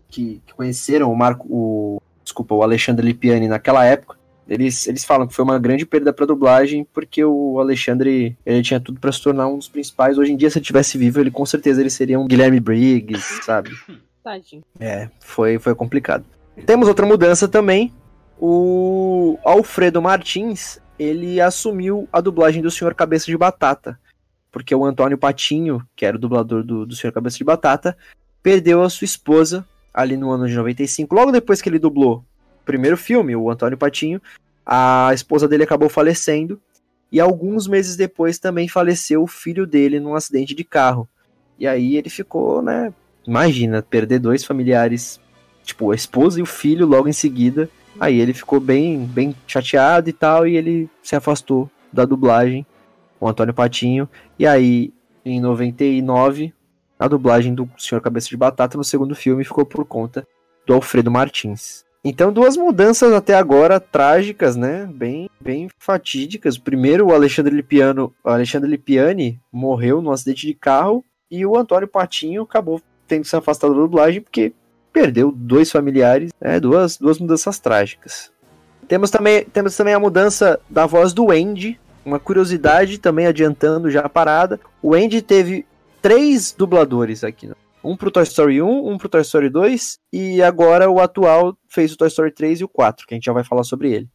que, que conheceram o Marco, o, desculpa, o Alexandre Lipiani naquela época, eles, eles falam que foi uma grande perda para dublagem, porque o Alexandre ele tinha tudo para se tornar um dos principais. Hoje em dia, se ele tivesse vivo, ele com certeza ele seria um Guilherme Briggs, sabe? Tadinho. É, foi, foi complicado. Temos outra mudança também. O Alfredo Martins, ele assumiu a dublagem do Senhor Cabeça de Batata. Porque o Antônio Patinho, que era o dublador do, do Senhor Cabeça de Batata, perdeu a sua esposa ali no ano de 95, logo depois que ele dublou o primeiro filme, o Antônio Patinho, a esposa dele acabou falecendo e alguns meses depois também faleceu o filho dele num acidente de carro. E aí ele ficou, né? Imagina, perder dois familiares, tipo, a esposa e o filho logo em seguida. Aí ele ficou bem, bem chateado e tal, e ele se afastou da dublagem, o Antônio Patinho. E aí, em 99, a dublagem do Senhor Cabeça de Batata no segundo filme ficou por conta do Alfredo Martins. Então, duas mudanças até agora trágicas, né? Bem, bem fatídicas. Primeiro, o Alexandre Lipiano, o Alexandre Lipiani morreu num acidente de carro e o Antônio Patinho acabou tendo que se afastar da dublagem porque perdeu dois familiares, né? Duas, duas mudanças trágicas. Temos também, temos também a mudança da voz do Andy. Uma curiosidade também adiantando já a parada. O Andy teve três dubladores aqui. Né? Um pro Toy Story 1, um pro Toy Story 2 e agora o atual fez o Toy Story 3 e o 4, que a gente já vai falar sobre ele.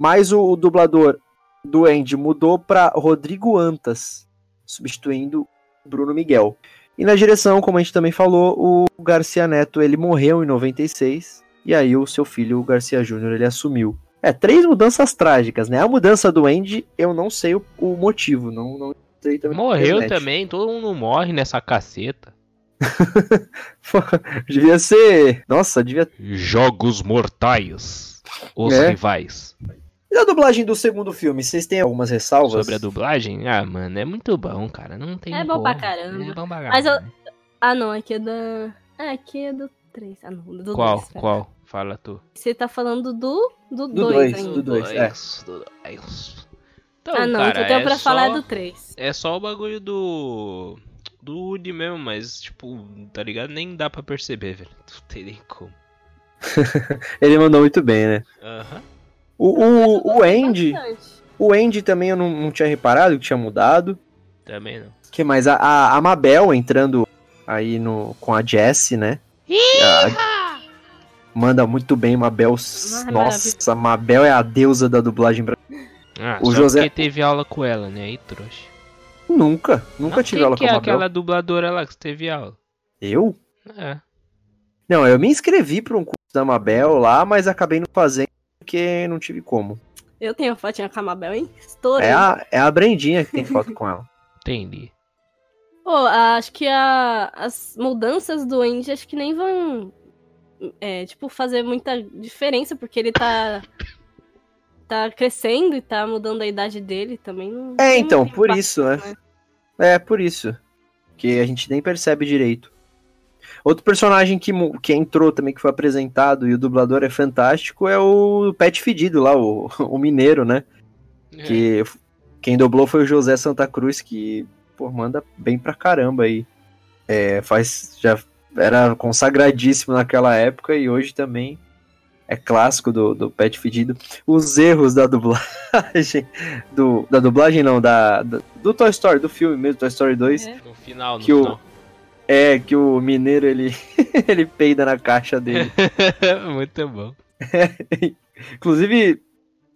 Mas o, o dublador do Andy mudou para Rodrigo Antas, substituindo Bruno Miguel. E na direção, como a gente também falou, o Garcia Neto ele morreu em 96 e aí o seu filho, o Garcia Júnior, ele assumiu. É, três mudanças trágicas, né? A mudança do Andy, eu não sei o, o motivo, não, não sei também. Morreu também, todo mundo morre nessa caceta. devia ser. Nossa, devia. Jogos Mortais. Os é. rivais. E a dublagem do segundo filme, vocês têm algumas ressalvas? Sobre a dublagem? Ah, mano, é muito bom, cara. Não tem. É bom pra caramba. É bom pra caramba. Mas eu... Ah, não, aqui é da. É, aqui é do 3. Ah, não, do Qual? Dois, Qual? Fala tu. Você tá falando do. Do 2. Do 2, é. Do dois. Então, ah, não, cara, o que eu tenho é pra só... falar é do 3. É só o bagulho do. Do Woody mesmo, mas, tipo, tá ligado? Nem dá pra perceber, velho. Não tem nem como. Ele mandou muito bem, né? Aham. Uh -huh. O, o, o Andy. O Andy também eu não, não, tinha reparado que tinha mudado. Também não. que mais? A, a, a Mabel entrando aí no, com a Jessie, né? A, manda muito bem, Mabel. Ah, Nossa, Mabel é a deusa da dublagem brasileira. Ah, o José porque teve aula com ela, né? Aí trouxa. Nunca, nunca tive aula com a Mabel. É aquela dubladora lá que você teve aula? Eu? É. Não, eu me inscrevi para um curso da Mabel lá, mas acabei não fazendo porque não tive como. Eu tenho fotinha com a Mabel, hein? Estourei. É a, é a Brendinha que tem foto com ela. Entendi. Pô, acho que a, as mudanças do Andy acho que nem vão, é, tipo, fazer muita diferença, porque ele tá tá crescendo e tá mudando a idade dele também. Não, é, então, por isso, né? né? É, por isso. Que a gente nem percebe direito. Outro personagem que, que entrou também, que foi apresentado, e o dublador é fantástico, é o Pet Fedido lá, o, o mineiro, né? É. Que quem dublou foi o José Santa Cruz, que, pô, manda bem pra caramba aí. É, faz, já era consagradíssimo naquela época e hoje também é clássico do, do Pet Fedido. Os erros da dublagem, do, da dublagem não, da, da, do Toy Story, do filme mesmo, Toy Story 2. É. No final, no que final. O, é, que o mineiro ele, ele peida na caixa dele. Muito bom. Inclusive,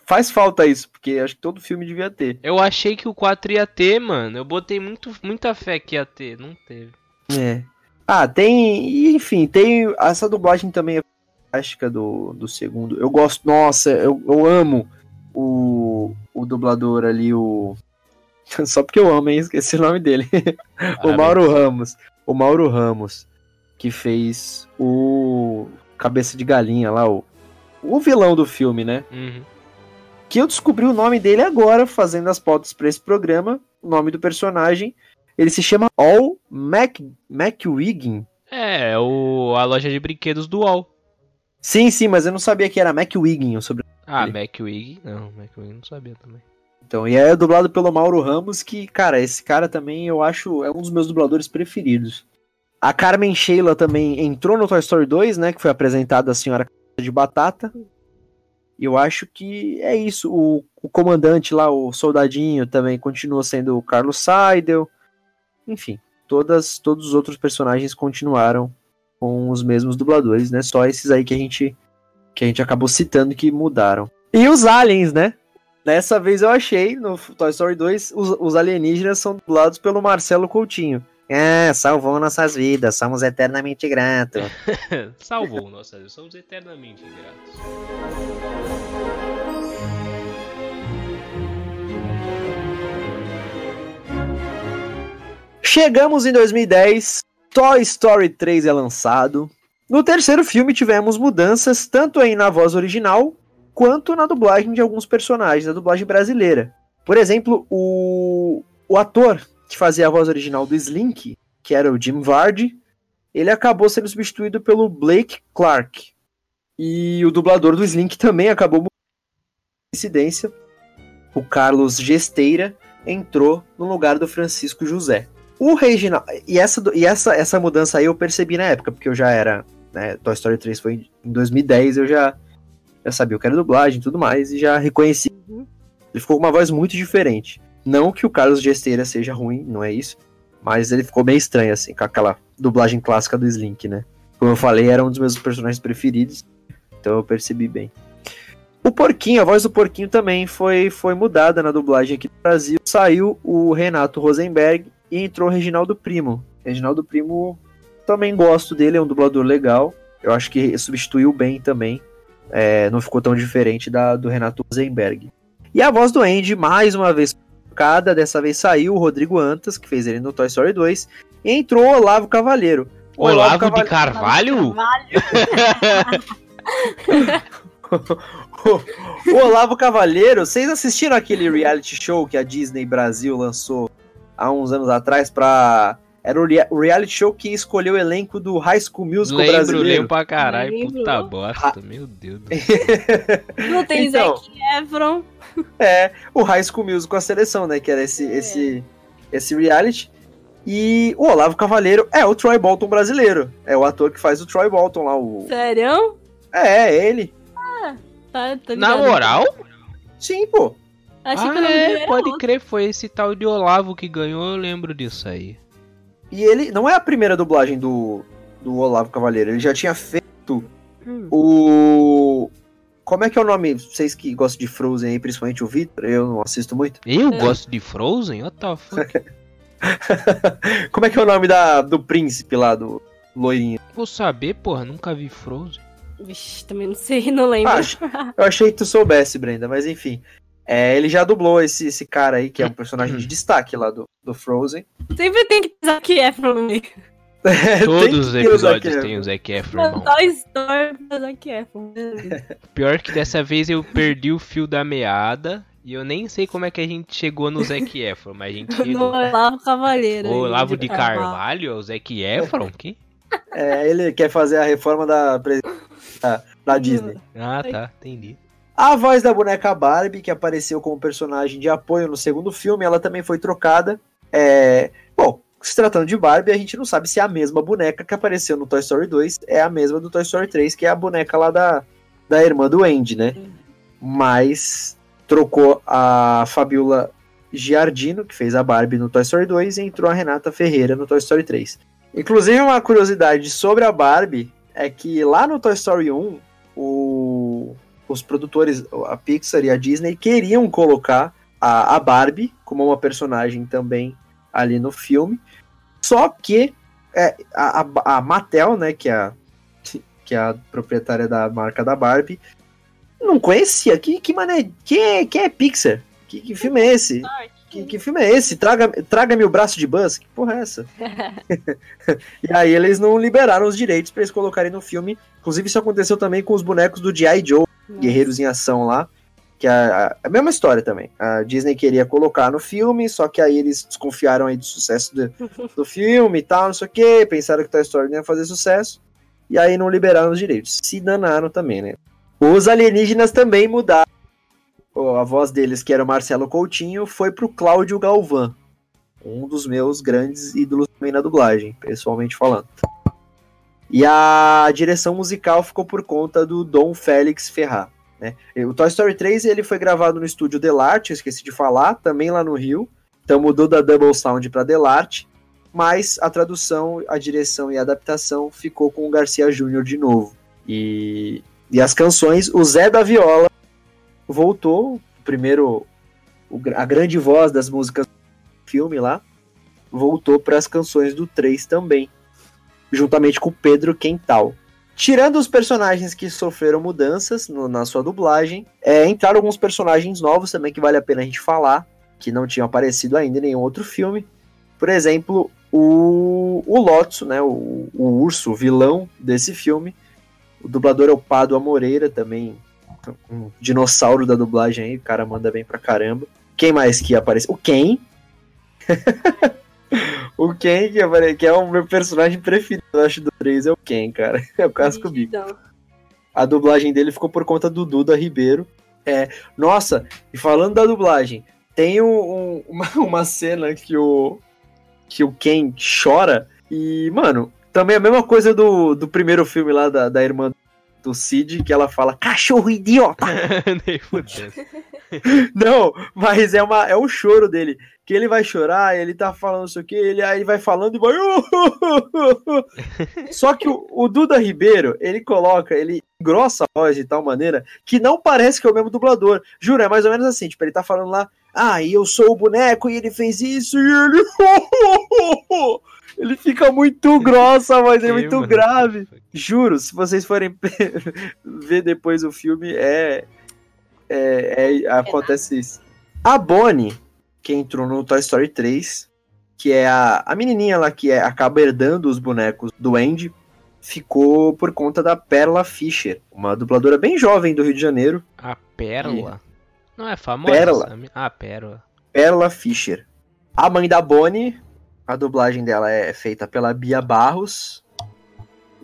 faz falta isso, porque acho que todo filme devia ter. Eu achei que o 4 ia ter, mano. Eu botei muito, muita fé que ia ter, não teve. É. Ah, tem. Enfim, tem. Essa dublagem também é fantástica do, do segundo. Eu gosto. Nossa, eu, eu amo o, o dublador ali, o. Só porque eu amo, hein? Esqueci o nome dele. o Mauro Ramos o Mauro Ramos, que fez o Cabeça de Galinha lá, o, o vilão do filme, né? Uhum. Que eu descobri o nome dele agora, fazendo as pautas para esse programa. O nome do personagem. Ele se chama All Mac, McWiggin. É, o, a loja de brinquedos do All. Sim, sim, mas eu não sabia que era McWiggin o sobrenome. Ah, McWiggin? Não, McWiggin não sabia também. Então, e é dublado pelo Mauro Ramos, que, cara, esse cara também eu acho é um dos meus dubladores preferidos. A Carmen Sheila também entrou no Toy Story 2, né? Que foi apresentada a Senhora de Batata. E eu acho que é isso. O, o, comandante lá, o soldadinho, também continua sendo o Carlos Seidel. Enfim, todas, todos os outros personagens continuaram com os mesmos dubladores, né? Só esses aí que a gente que a gente acabou citando que mudaram. E os aliens, né? Dessa vez eu achei, no Toy Story 2, os, os alienígenas são dublados pelo Marcelo Coutinho. É, salvou nossas vidas, somos eternamente gratos. salvou nossas vidas, somos eternamente gratos. Chegamos em 2010, Toy Story 3 é lançado. No terceiro filme tivemos mudanças tanto aí na voz original quanto na dublagem de alguns personagens, da dublagem brasileira. Por exemplo, o, o ator que fazia a voz original do Slink, que era o Jim Vardy, ele acabou sendo substituído pelo Blake Clark. E o dublador do Slink também acabou coincidência. O Carlos Gesteira entrou no lugar do Francisco José. O Reginaldo. E, essa, e essa, essa mudança aí eu percebi na época, porque eu já era. Né, Toy Story 3 foi em 2010, eu já já sabia o que era dublagem e tudo mais, e já reconheci. Uhum. Ele ficou com uma voz muito diferente. Não que o Carlos Gesteira seja ruim, não é isso. Mas ele ficou bem estranho, assim, com aquela dublagem clássica do Slink, né? Como eu falei, era um dos meus personagens preferidos. Então eu percebi bem. O Porquinho, a voz do Porquinho também foi, foi mudada na dublagem aqui no Brasil. Saiu o Renato Rosenberg e entrou o Reginaldo Primo. Reginaldo Primo também gosto dele, é um dublador legal. Eu acho que substituiu bem também. É, não ficou tão diferente da do Renato Zenberg. E a voz do Andy, mais uma vez cada dessa vez saiu o Rodrigo Antas, que fez ele no Toy Story 2, e entrou o Olavo Cavalheiro. O Olavo, Olavo de Carvalho? o Olavo Cavalheiro, vocês assistiram aquele reality show que a Disney Brasil lançou há uns anos atrás pra era o, reality show que escolheu o elenco do High School Musical lembro, brasileiro. Lembro pra caralho, lembro. puta bosta, ah. meu Deus do céu. Não tem então, Zac Efron. É, o High School Musical, a seleção, né, que era esse, é. esse, esse reality. E o Olavo Cavaleiro é o Troy Bolton brasileiro. É o ator que faz o Troy Bolton lá. O... Sério? É, é ele. Ah, tá, tá Na moral? Sim, pô. Achei ah, que é, pode outro. crer, foi esse tal de Olavo que ganhou, eu lembro disso aí. E ele não é a primeira dublagem do, do Olavo Cavaleiro, ele já tinha feito hum. o. Como é que é o nome? Vocês que gostam de Frozen aí, principalmente o Victor, eu não assisto muito. Eu é. gosto de Frozen? What the fuck? Como é que é o nome da, do príncipe lá, do loirinho? Vou saber, porra, nunca vi Frozen. Vixe, também não sei, não lembro. Ah, eu achei que tu soubesse, Brenda, mas enfim. É, ele já dublou esse, esse cara aí, que é um personagem de destaque lá do, do Frozen. Sempre tem que usar que é mim. Todos os episódios tem o Zac Efron, irmão. Toy Story Zac Efron. Pior que dessa vez eu perdi o fio da meada e eu nem sei como é que a gente chegou no Zac Efron, mas a gente chegou. No Olavo Cavaleiro. O Olavo de Carvalho, o Zac Efron, que? É, ele quer fazer a reforma da, da, da Disney. Ah, tá, entendi. A voz da boneca Barbie, que apareceu como personagem de apoio no segundo filme, ela também foi trocada. É... Bom, se tratando de Barbie, a gente não sabe se é a mesma boneca que apareceu no Toy Story 2 é a mesma do Toy Story 3, que é a boneca lá da, da irmã do Andy, né? Mas trocou a Fabiola Giardino, que fez a Barbie no Toy Story 2, e entrou a Renata Ferreira no Toy Story 3. Inclusive, uma curiosidade sobre a Barbie é que lá no Toy Story 1, o os produtores, a Pixar e a Disney, queriam colocar a, a Barbie como uma personagem também ali no filme. Só que é, a, a, Mattel, né, que é a, que é a proprietária da marca da Barbie, não conhecia. Que, que mané. Que, que é Pixar? Que, que filme é esse? Que, que, filme é esse? Traga, traga-me o braço de Buzz? Que porra é essa? e aí eles não liberaram os direitos para eles colocarem no filme. Inclusive, isso aconteceu também com os bonecos do G.I. Joe, Guerreiros em Ação lá. Que é a, a, mesma história também. A Disney queria colocar no filme, só que aí eles desconfiaram aí do sucesso do, do filme e tal, não sei o que. Pensaram que Toy Story não ia fazer sucesso. E aí não liberaram os direitos. Se danaram também, né? Os alienígenas também mudaram. A voz deles, que era o Marcelo Coutinho, foi pro Cláudio Galvão. Um dos meus grandes ídolos também na dublagem, pessoalmente falando. E a direção musical ficou por conta do Dom Félix Ferrar. Né? O Toy Story 3 ele foi gravado no estúdio Delarte, esqueci de falar, também lá no Rio. Então mudou da Double Sound para Delarte, mas a tradução, a direção e a adaptação ficou com o Garcia Júnior de novo. E, e as canções, o Zé da Viola voltou, primeiro a grande voz das músicas do filme lá, voltou para as canções do 3 também juntamente com Pedro Quental. Tirando os personagens que sofreram mudanças no, na sua dublagem, é, entraram alguns personagens novos também que vale a pena a gente falar, que não tinham aparecido ainda em nenhum outro filme. Por exemplo, o, o Lotso, né, o, o urso, o vilão desse filme. O dublador é o Pado Moreira, também um dinossauro da dublagem aí, o cara manda bem pra caramba. Quem mais que aparece? O Ken. O Ken, que, que é o meu personagem preferido, eu acho, do 3, é o Ken, cara. É o Casco Bico. A dublagem dele ficou por conta do Duda Ribeiro. É, nossa, e falando da dublagem, tem um, uma, uma cena que o, que o Ken chora e, mano, também é a mesma coisa do, do primeiro filme lá da, da irmã do Cid, que ela fala, cachorro idiota! Não, mas é, uma, é o choro dele. Que ele vai chorar, ele tá falando isso aqui, ele aí vai falando e vai. Só que o, o, Duda Ribeiro, ele coloca, ele engrossa a voz de tal maneira que não parece que é o mesmo dublador. Juro, é mais ou menos assim, tipo, ele tá falando lá, ah, e eu sou o boneco e ele fez isso e ele. Ele fica muito grossa, mas é muito grave. Juro, se vocês forem ver depois o filme, é, é, é acontece isso. A Bonnie, que entrou no Toy Story 3, que é a, a menininha lá que é, acaba herdando os bonecos do Andy, ficou por conta da Perla Fischer, uma dubladora bem jovem do Rio de Janeiro. A Perla? E... Não é famosa? Perla. Ah, Pérola. Perla Fischer. A mãe da Bonnie, a dublagem dela é feita pela Bia Barros.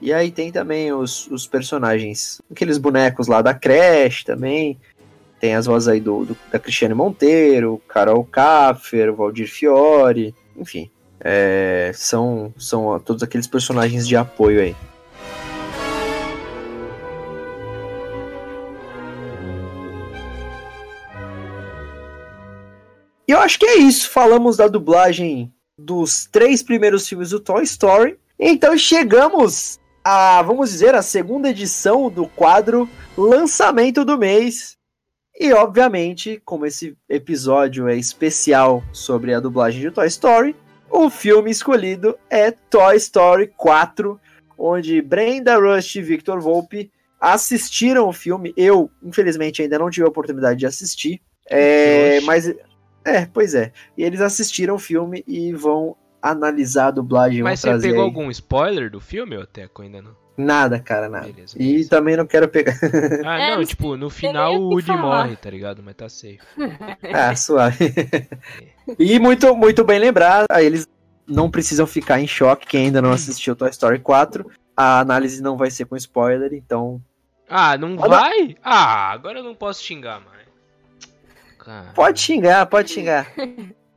E aí tem também os, os personagens, aqueles bonecos lá da creche também. Tem as vozes aí do, do da Cristiane Monteiro, Carol Kaffer, Valdir Fiore, enfim. É, são, são todos aqueles personagens de apoio aí. E eu acho que é isso. Falamos da dublagem dos três primeiros filmes do Toy Story. Então chegamos a, vamos dizer, a segunda edição do quadro Lançamento do Mês. E obviamente, como esse episódio é especial sobre a dublagem de Toy Story, o filme escolhido é Toy Story 4, onde Brenda Rush e Victor Volpe assistiram o filme. Eu, infelizmente, ainda não tive a oportunidade de assistir. É, mas é, pois é. E eles assistiram o filme e vão analisar a dublagem. Mas você pegou aí. algum spoiler do filme, ou Teco? Ainda não? Nada, cara, nada. Beleza, beleza. E também não quero pegar. Ah, não, é, tipo, no final o Woody morre, tá ligado? Mas tá safe. Ah, suave. e muito, muito bem lembrado, eles não precisam ficar em choque, quem ainda não assistiu Toy Story 4. A análise não vai ser com spoiler, então. Ah, não vai? Ah, agora eu não posso xingar mais cara. Pode xingar, pode xingar.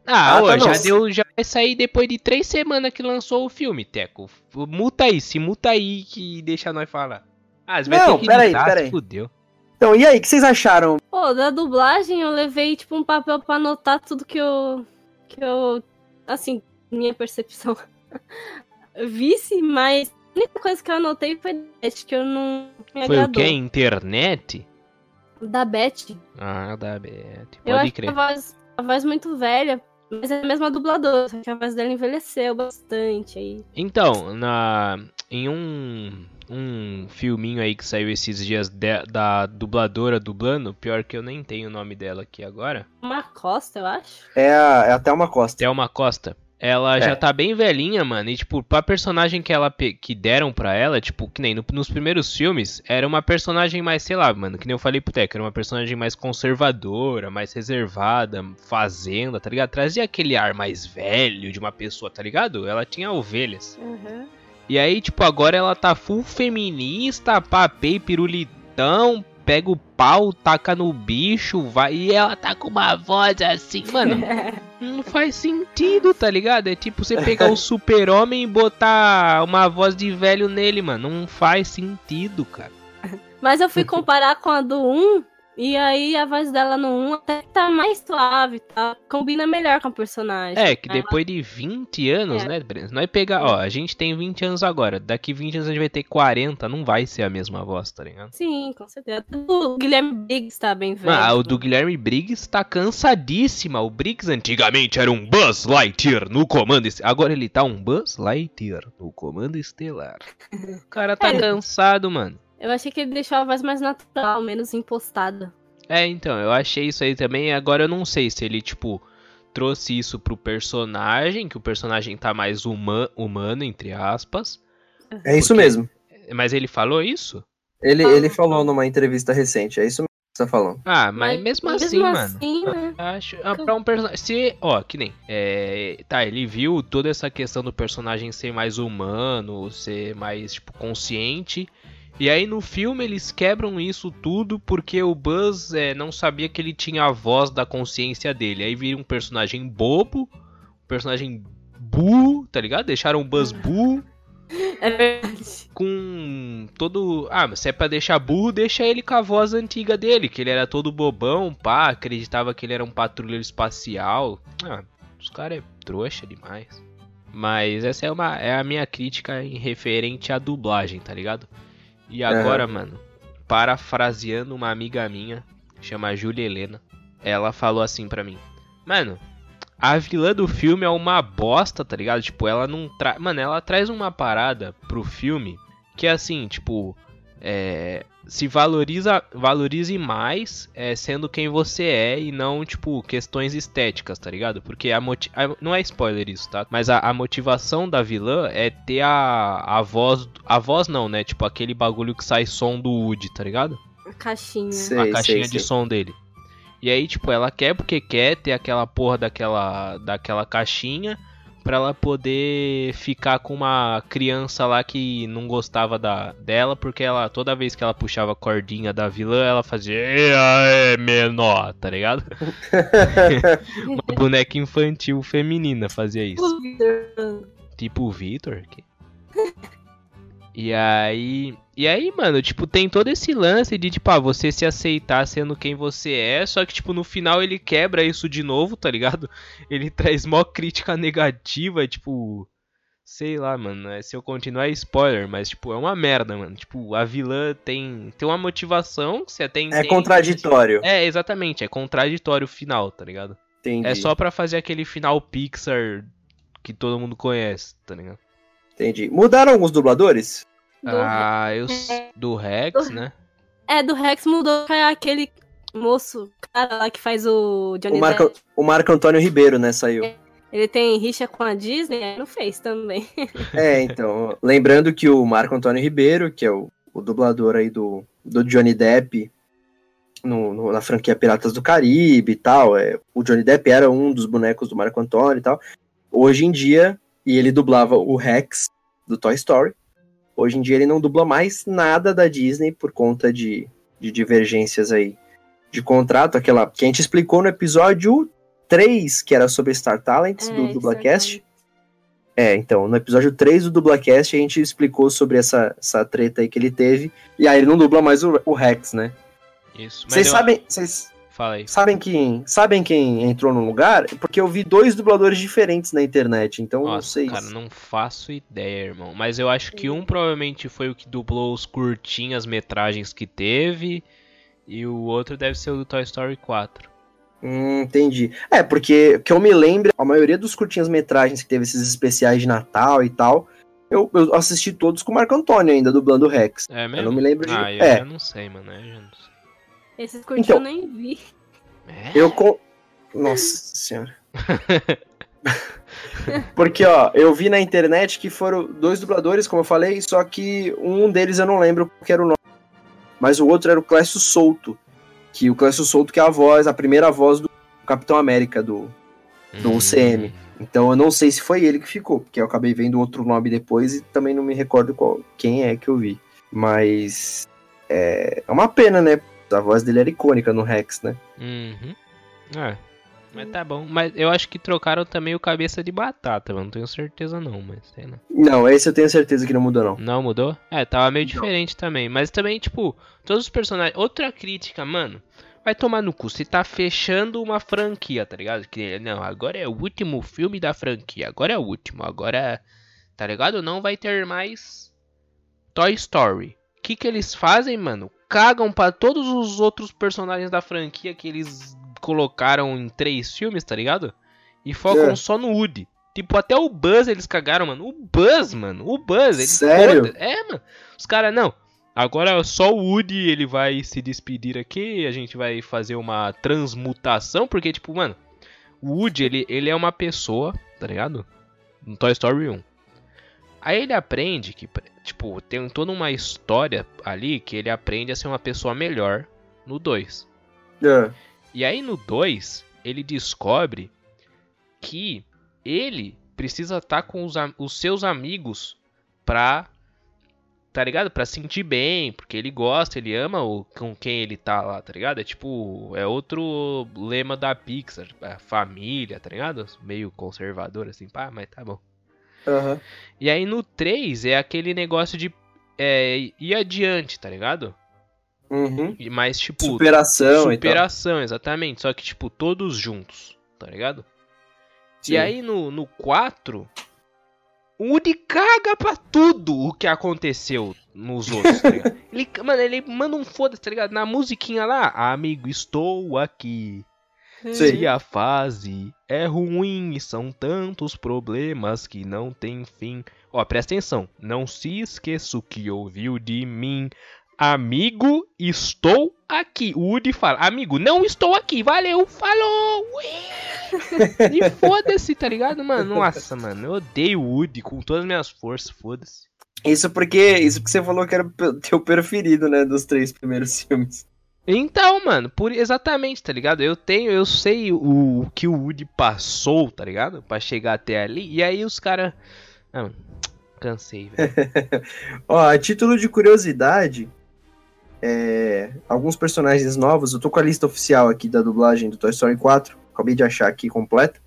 Ah, ah tá já deu, já vai sair depois de três semanas que lançou o filme, Teco. Muta aí, se muta aí que deixa nós falar. Ah, você vai Não, ter que peraí, peraí. Fudeu. Então, e aí, o que vocês acharam? Pô, da dublagem eu levei, tipo, um papel pra anotar tudo que eu. que eu. assim, minha percepção. Vice, mas a única coisa que eu anotei foi que eu não me Foi agradou. o que? Internet? Da Beth. Ah, da Beth. Pode eu acho crer. a voz, a voz muito velha, mas é a mesma dubladora, só que a voz dela envelheceu bastante aí. Então, na em um um filminho aí que saiu esses dias de, da dubladora dublando, pior que eu nem tenho o nome dela aqui agora. Uma Costa, eu acho. É, a, é até uma Costa. É uma Costa. Ela é. já tá bem velhinha, mano. E, tipo, pra personagem que ela que deram pra ela, tipo, que nem no, nos primeiros filmes, era uma personagem mais, sei lá, mano, que nem eu falei pro Teco, era uma personagem mais conservadora, mais reservada, fazenda, tá ligado? Trazia aquele ar mais velho de uma pessoa, tá ligado? Ela tinha ovelhas. Uhum. E aí, tipo, agora ela tá full feminista, papei, pirulitão, pega o pau, taca no bicho, vai e ela tá com uma voz assim, mano. não faz sentido, tá ligado? É tipo você pegar o super-homem e botar uma voz de velho nele, mano. Não faz sentido, cara. Mas eu fui comparar com a do 1 e aí a voz dela no 1 até tá mais suave, tá? Combina melhor com o personagem. É, que depois de 20 anos, é. né, Breno? Nós pegar, ó, a gente tem 20 anos agora, daqui 20 anos a gente vai ter 40, não vai ser a mesma voz, tá ligado? Sim, com certeza. O Guilherme Briggs tá bem velho. Ah, o do Guilherme Briggs tá cansadíssima. O Briggs antigamente era um Buzz Lightyear no comando, agora ele tá um Buzz Lightyear no comando estelar. O cara tá é. cansado, mano. Eu achei que ele deixou a voz mais natural, menos impostada. É, então, eu achei isso aí também. Agora eu não sei se ele, tipo, trouxe isso pro personagem, que o personagem tá mais uma, humano, entre aspas. É isso porque... mesmo. Mas ele falou isso? Ele, ele falou numa entrevista recente, é isso mesmo que você tá falando. Ah, mas, mas mesmo, assim, mesmo assim, mano. Né? Acho. Ah, pra um personagem. Se. Ó, que nem. É, tá, ele viu toda essa questão do personagem ser mais humano, ser mais, tipo, consciente. E aí no filme eles quebram isso tudo porque o Buzz é, não sabia que ele tinha a voz da consciência dele. Aí vira um personagem bobo, um personagem burro, tá ligado? Deixaram o Buzz burro. É verdade. Com todo. Ah, mas se é pra deixar burro, deixa ele com a voz antiga dele, que ele era todo bobão, pá, acreditava que ele era um patrulheiro espacial. Ah, os caras é trouxa demais. Mas essa é, uma, é a minha crítica em referente à dublagem, tá ligado? E agora, é. mano, parafraseando uma amiga minha, chama Júlia Helena, ela falou assim pra mim: Mano, a vilã do filme é uma bosta, tá ligado? Tipo, ela não traz. Mano, ela traz uma parada pro filme que é assim, tipo. É, se valoriza valorize mais é, sendo quem você é e não, tipo, questões estéticas, tá ligado? Porque a, a não é spoiler isso, tá? Mas a, a, motivação da vilã é ter a, a voz. A voz não, né? Tipo, aquele bagulho que sai som do Woody, tá ligado? A caixinha. Sei, a caixinha sei, de sei. som dele. E aí, tipo, ela quer porque quer ter aquela porra daquela, daquela caixinha para ela poder ficar com uma criança lá que não gostava da dela, porque ela toda vez que ela puxava a cordinha da vilã, ela fazia é menor, tá ligado? uma boneca infantil feminina fazia isso. tipo o Victor. Que... E aí. E aí, mano, tipo, tem todo esse lance de, tipo, ah, você se aceitar sendo quem você é, só que, tipo, no final ele quebra isso de novo, tá ligado? Ele traz mó crítica negativa, tipo. Sei lá, mano. É, se eu continuar é spoiler, mas, tipo, é uma merda, mano. Tipo, a vilã tem, tem uma motivação que você tem. É contraditório. É, exatamente. É contraditório o final, tá ligado? Entendi. É só pra fazer aquele final Pixar que todo mundo conhece, tá ligado? Entendi. Mudaram alguns dubladores? Do ah, eu. Do Rex, do... né? É, do Rex mudou pra aquele moço, cara lá que faz o Johnny o Marco, Depp. O Marco Antônio Ribeiro, né, saiu. É, ele tem rixa com a Disney, não fez também. é, então, lembrando que o Marco Antônio Ribeiro, que é o, o dublador aí do, do Johnny Depp no, no, na franquia Piratas do Caribe e tal, é, o Johnny Depp era um dos bonecos do Marco Antônio e tal. Hoje em dia, e ele dublava o Rex do Toy Story. Hoje em dia ele não dubla mais nada da Disney por conta de, de divergências aí de contrato, aquela que a gente explicou no episódio 3, que era sobre Star Talents, é, do Dublacast. É, então, no episódio 3 do Dublacast a gente explicou sobre essa, essa treta aí que ele teve. E aí ele não dubla mais o, o Rex, né? Isso. Vocês eu... sabem. Vocês Fala aí. Sabem quem, sabem quem entrou no lugar? Porque eu vi dois dubladores diferentes na internet, então Nossa, não sei. Cara, não faço ideia, irmão. Mas eu acho que um provavelmente foi o que dublou os curtinhas metragens que teve. E o outro deve ser o do Toy Story 4. Hum, entendi. É, porque que eu me lembro, a maioria dos curtinhas metragens que teve esses especiais de Natal e tal, eu, eu assisti todos com o Marco Antônio ainda, dublando o Rex. É mesmo? Eu não me lembro de. Ah, eu é. já não sei, mano. Eu já não sei. Esses curtinhos então, eu nem vi. É? Eu com. Nossa senhora. Porque, ó, eu vi na internet que foram dois dubladores, como eu falei, só que um deles eu não lembro que era o nome. Mas o outro era o Clécio Souto. Que o Clécio Souto que é a voz, a primeira voz do Capitão América do, do hum. UCM. Então eu não sei se foi ele que ficou, porque eu acabei vendo outro nome depois e também não me recordo qual, quem é que eu vi. Mas é, é uma pena, né? A voz dele era icônica no Rex, né? Uhum. É. Mas tá bom. Mas eu acho que trocaram também o cabeça de batata, Não tenho certeza não, mas sei lá. Não, esse eu tenho certeza que não mudou, não. Não mudou? É, tava meio não. diferente também. Mas também, tipo, todos os personagens. Outra crítica, mano. Vai tomar no cu. Você tá fechando uma franquia, tá ligado? Que não, agora é o último filme da franquia. Agora é o último. Agora. Tá ligado? Não vai ter mais Toy Story. O que, que eles fazem, mano? Cagam para todos os outros personagens da franquia que eles colocaram em três filmes, tá ligado? E focam é. só no Woody. Tipo, até o Buzz eles cagaram, mano. O Buzz, mano. O Buzz. Ele Sério? É, mano. Os caras, não. Agora só o Woody ele vai se despedir aqui. A gente vai fazer uma transmutação. Porque, tipo, mano. O Woody, ele, ele é uma pessoa, tá ligado? No Toy Story 1. Aí ele aprende que, tipo, tem toda uma história ali que ele aprende a ser uma pessoa melhor no 2. É. E aí no 2, ele descobre que ele precisa estar tá com os, os, seus amigos pra. Tá ligado? Pra sentir bem, porque ele gosta, ele ama o, com quem ele tá lá, tá ligado? É tipo. É outro lema da Pixar. A família, tá ligado? Meio conservador assim, pá, mas tá bom. Uhum. E aí no 3 é aquele negócio de é, ir adiante, tá ligado? Uhum. Mas, tipo. Superação, Superação, exatamente. Só que, tipo, todos juntos, tá ligado? Sim. E aí no, no 4, o Woody caga pra tudo o que aconteceu nos outros, tá ligado? ele, mano, ele manda um foda-se, tá ligado? Na musiquinha lá, amigo, estou aqui. Se a fase é ruim, são tantos problemas que não tem fim. Ó, presta atenção. Não se esqueça o que ouviu de mim. Amigo, estou aqui. O Woody fala, amigo, não estou aqui. Valeu, falou. e foda-se, tá ligado, mano? Nossa, mano, eu odeio o Woody com todas as minhas forças, foda-se. Isso porque, isso que você falou que era o teu preferido, né, dos três primeiros filmes. Então, mano, por exatamente, tá ligado? Eu tenho, eu sei o, o que o Woody passou, tá ligado? Pra chegar até ali. E aí os caras. Ah, cansei, velho. Ó, a título de curiosidade, é, alguns personagens novos. Eu tô com a lista oficial aqui da dublagem do Toy Story 4. Acabei de achar aqui completa.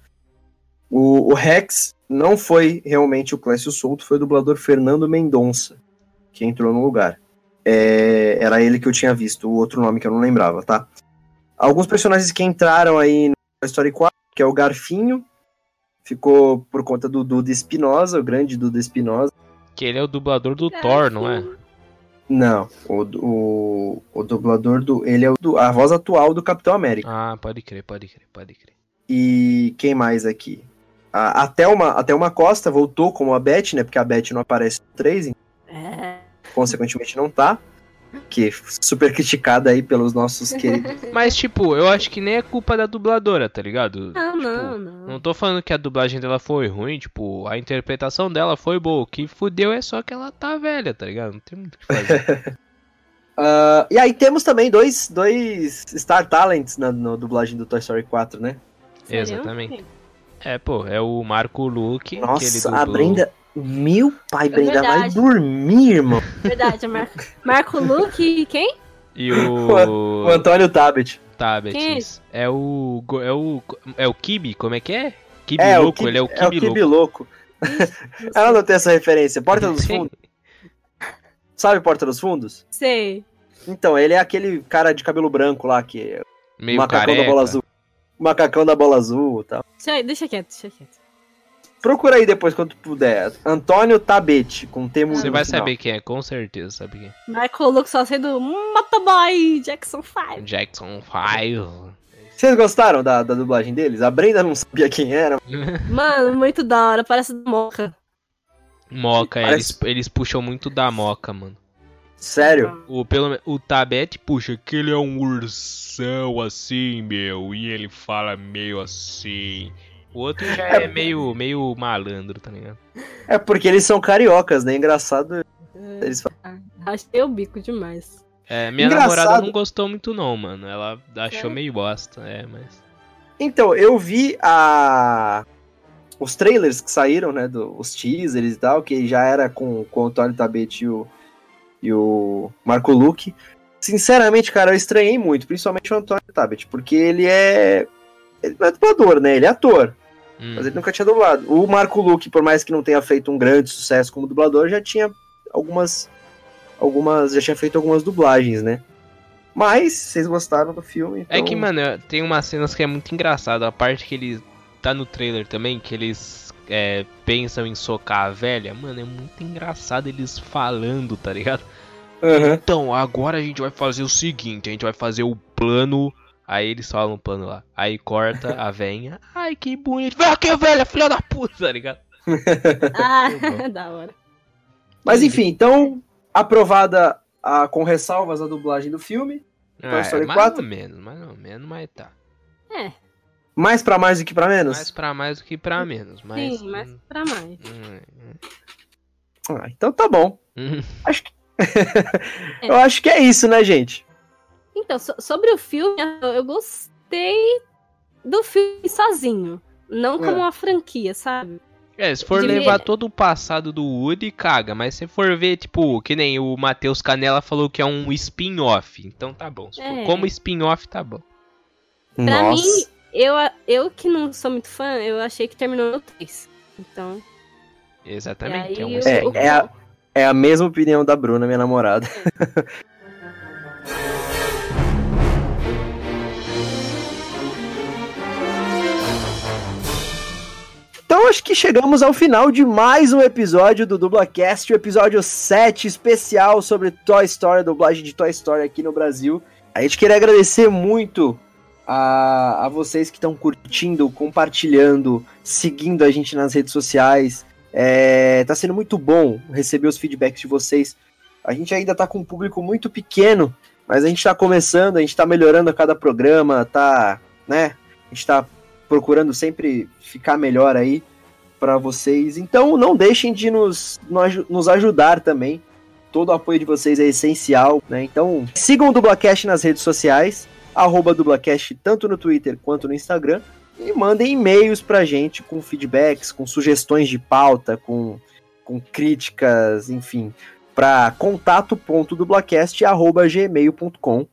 O, o Rex não foi realmente o Clécio Souto, foi o dublador Fernando Mendonça que entrou no lugar. É, era ele que eu tinha visto, o outro nome que eu não lembrava, tá? Alguns personagens que entraram aí no Toy Story 4, que é o Garfinho, ficou por conta do Duda Espinosa, o grande Duda Espinosa. Que ele é o dublador do Thor, não é? Não, o, o, o dublador do. Ele é o, a voz atual do Capitão América. Ah, pode crer, pode crer, pode crer. E quem mais aqui? A, a, Thelma, a Thelma Costa voltou como a Beth, né? Porque a Beth não aparece no 3, é. Consequentemente não tá. Que super criticada aí pelos nossos queridos. Mas, tipo, eu acho que nem é culpa da dubladora, tá ligado? Não, tipo, não, não. Não tô falando que a dublagem dela foi ruim, tipo, a interpretação dela foi boa. O que fudeu é só que ela tá velha, tá ligado? Não tem muito o que fazer. uh, e aí temos também dois, dois Star Talents na no dublagem do Toy Story 4, né? Exatamente. É, pô, é o Marco Luke. Nossa, a Brenda. Meu pai, é Brenda vai dormir, irmão. Verdade, Mar Marco Luke e quem? E o. o Antônio Tabet. Tabet. É, é o. É o. É o Kibi, como é que é? Kibi é, louco, Kibi, ele é o Kibi, é o Kibi louco. louco. Ela não tem essa referência. Porta dos Fundos. Sabe Porta dos Fundos? Sei. Então, ele é aquele cara de cabelo branco lá que é Meio macacão careca. da bola azul. Macacão da bola azul e tal. Deixa, deixa quieto, deixa quieto. Procura aí depois quando puder. Antônio Tabete, com temo. Você vai saber quem é, com certeza sabe quem é. Michael Luke só sendo Motoboy Jackson 5. Jackson 5. Vocês gostaram da, da dublagem deles? A Brenda não sabia quem era. Mano, muito da hora, parece Moca. Moca, parece... eles, eles puxam muito da Moca, mano. Sério? O, pelo, o Tabete puxa que ele é um ursão assim, meu, e ele fala meio assim. O outro já é, é meio, meio malandro, tá ligado? É porque eles são cariocas, né? Engraçado. Eles falam. Ah, achei o bico demais. É, minha Engraçado. namorada não gostou muito não, mano. Ela achou é. meio bosta, é, mas... Então, eu vi a... Os trailers que saíram, né? Do, os teasers e tal, que já era com, com o Antônio Tabete e o, e o Marco Luque. Sinceramente, cara, eu estranhei muito, principalmente o Antônio Tabet, porque ele é. Ele não é dublador, né? Ele é ator. Hum. Mas ele nunca tinha dublado. O Marco Luque, por mais que não tenha feito um grande sucesso como dublador, já tinha algumas. Algumas. Já tinha feito algumas dublagens, né? Mas, vocês gostaram do filme. Então... É que, mano, tem umas cenas que é muito engraçado. A parte que ele tá no trailer também, que eles é, pensam em socar a velha, mano, é muito engraçado eles falando, tá ligado? Uhum. Então, agora a gente vai fazer o seguinte, a gente vai fazer o plano. Aí eles falam o plano lá. Aí corta a venha. Ai, que bonito. Vem aqui, velha, filha da puta, tá ligado? ah, da hora. Mas enfim, então, aprovada a, com ressalvas a dublagem do filme. Ah, é, mais 4. ou menos, mais ou menos, mas tá. É, mais para mais do que para menos? Mais para mais do que para menos, mas Sim, mais para mais. Hum, hum. Ah, então tá bom. Hum. Acho que é. Eu acho que é isso, né, gente? Então, so sobre o filme, eu gostei do filme sozinho, não como é. uma franquia, sabe? É, se for De levar ver... todo o passado do Woody, caga. Mas se for ver, tipo, que nem o Matheus Canella falou que é um spin-off. Então tá bom. É. Como spin-off, tá bom. Pra Nossa. mim, eu, eu que não sou muito fã, eu achei que terminou no 3. Então. Exatamente. É, um é, é, a, é a mesma opinião da Bruna, minha namorada. Então acho que chegamos ao final de mais um episódio do DublaCast, o episódio 7 especial sobre Toy Story, dublagem de Toy Story aqui no Brasil. A gente queria agradecer muito a, a vocês que estão curtindo, compartilhando, seguindo a gente nas redes sociais. É, tá sendo muito bom receber os feedbacks de vocês. A gente ainda tá com um público muito pequeno, mas a gente tá começando, a gente tá melhorando a cada programa, tá, né? A gente tá procurando sempre ficar melhor aí para vocês. Então não deixem de nos, nos ajudar também. Todo o apoio de vocês é essencial, né? Então sigam o Dublacast nas redes sociais, arroba Dublacast tanto no Twitter quanto no Instagram. E mandem e-mails pra gente com feedbacks, com sugestões de pauta, com, com críticas, enfim, para contato.dublacast.gmail.com.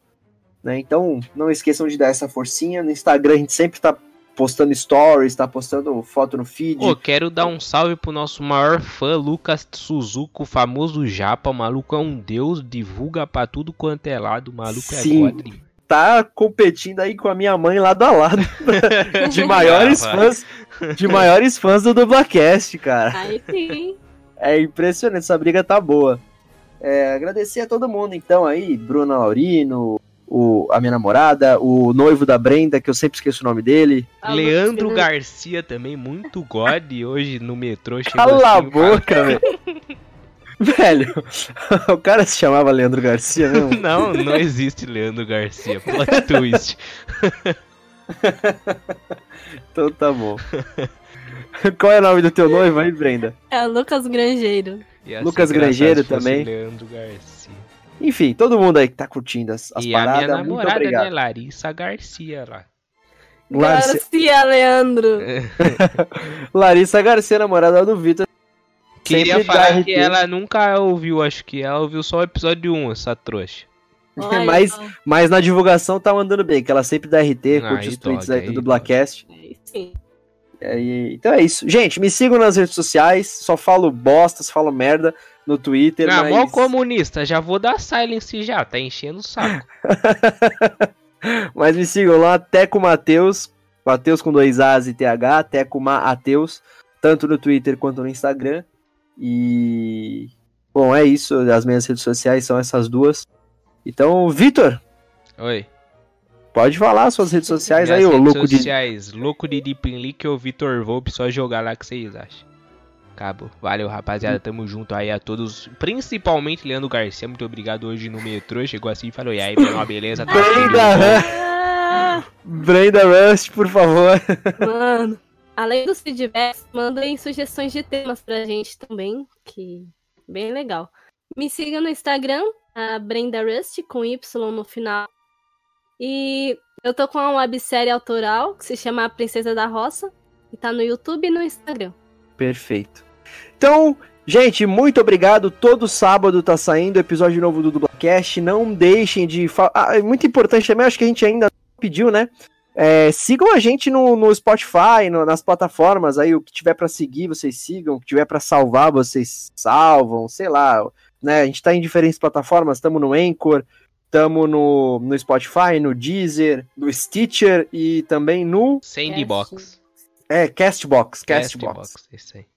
Né? Então, não esqueçam de dar essa forcinha. No Instagram a gente sempre está postando stories, tá postando foto no feed. Pô, quero dar um salve pro nosso maior fã, Lucas Suzuko, famoso japa. O maluco é um deus, divulga pra tudo quanto é lado. O maluco é Sim. é quadrinho tá competindo aí com a minha mãe lado a lado. de maiores ah, fãs. De maiores fãs do Dublacast, cara. Aí sim. É impressionante, essa briga tá boa. É, agradecer a todo mundo, então, aí, Bruna Laurino, o, a minha namorada, o noivo da Brenda, que eu sempre esqueço o nome dele. Leandro Garcia também, muito god, hoje no metrô. Cala assim, a boca, velho. Velho, o cara se chamava Leandro Garcia mesmo? Não, não existe Leandro Garcia. Plot twist. então tá bom. Qual é o nome do teu noivo aí, Brenda? É o Lucas Grangeiro. Lucas Grangeiro também. Leandro Garcia. Enfim, todo mundo aí que tá curtindo as, as e paradas. E a minha namorada, né, Larissa Garcia lá. Garcia Leandro. Larissa Garcia, namorada do Vitor. Queria falar que ela nunca ouviu, acho que ela ouviu só o episódio 1, essa trouxa. mas, mas na divulgação tá andando bem, que ela sempre dá RT, ah, curte os tweets aí, aí do Blackcast. Sim. Então é isso. Gente, me sigam nas redes sociais, só falo bosta, só falo merda no Twitter. Ah, mas... mó comunista, já vou dar silence já, tá enchendo o saco. mas me sigam lá, Teco Mateus, Mateus com dois As e TH, Teco Mateus, tanto no Twitter quanto no Instagram. E. Bom, é isso. As minhas redes sociais são essas duas. Então, Vitor. Oi. Pode falar suas redes sociais Minhas aí, ô louco sociais, de. Louco de Deep Link ou Vitor Volpe, só jogar lá que vocês acham. Cabo. Valeu, rapaziada. Tamo junto aí a todos. Principalmente Leandro Garcia. Muito obrigado hoje no metrô. Chegou assim e falou: E aí, uma beleza? Tá Brenda, Brenda Rust, por favor. Mano. Além dos feedbacks, mandem sugestões de temas pra gente também, que bem legal. Me siga no Instagram, a Brenda Rust, com Y no final. E eu tô com uma websérie autoral que se chama A Princesa da Roça, e tá no YouTube e no Instagram. Perfeito. Então, gente, muito obrigado. Todo sábado tá saindo episódio novo do Dublacast. Não deixem de. Ah, é muito importante também, acho que a gente ainda pediu, né? É, sigam a gente no, no Spotify, no, nas plataformas aí, o que tiver para seguir, vocês sigam, o que tiver para salvar, vocês salvam, sei lá, né? A gente tá em diferentes plataformas, estamos no Anchor, estamos no, no Spotify, no Deezer, no Stitcher e também no Sandbox. É, Castbox, Castbox. Castbox, isso aí.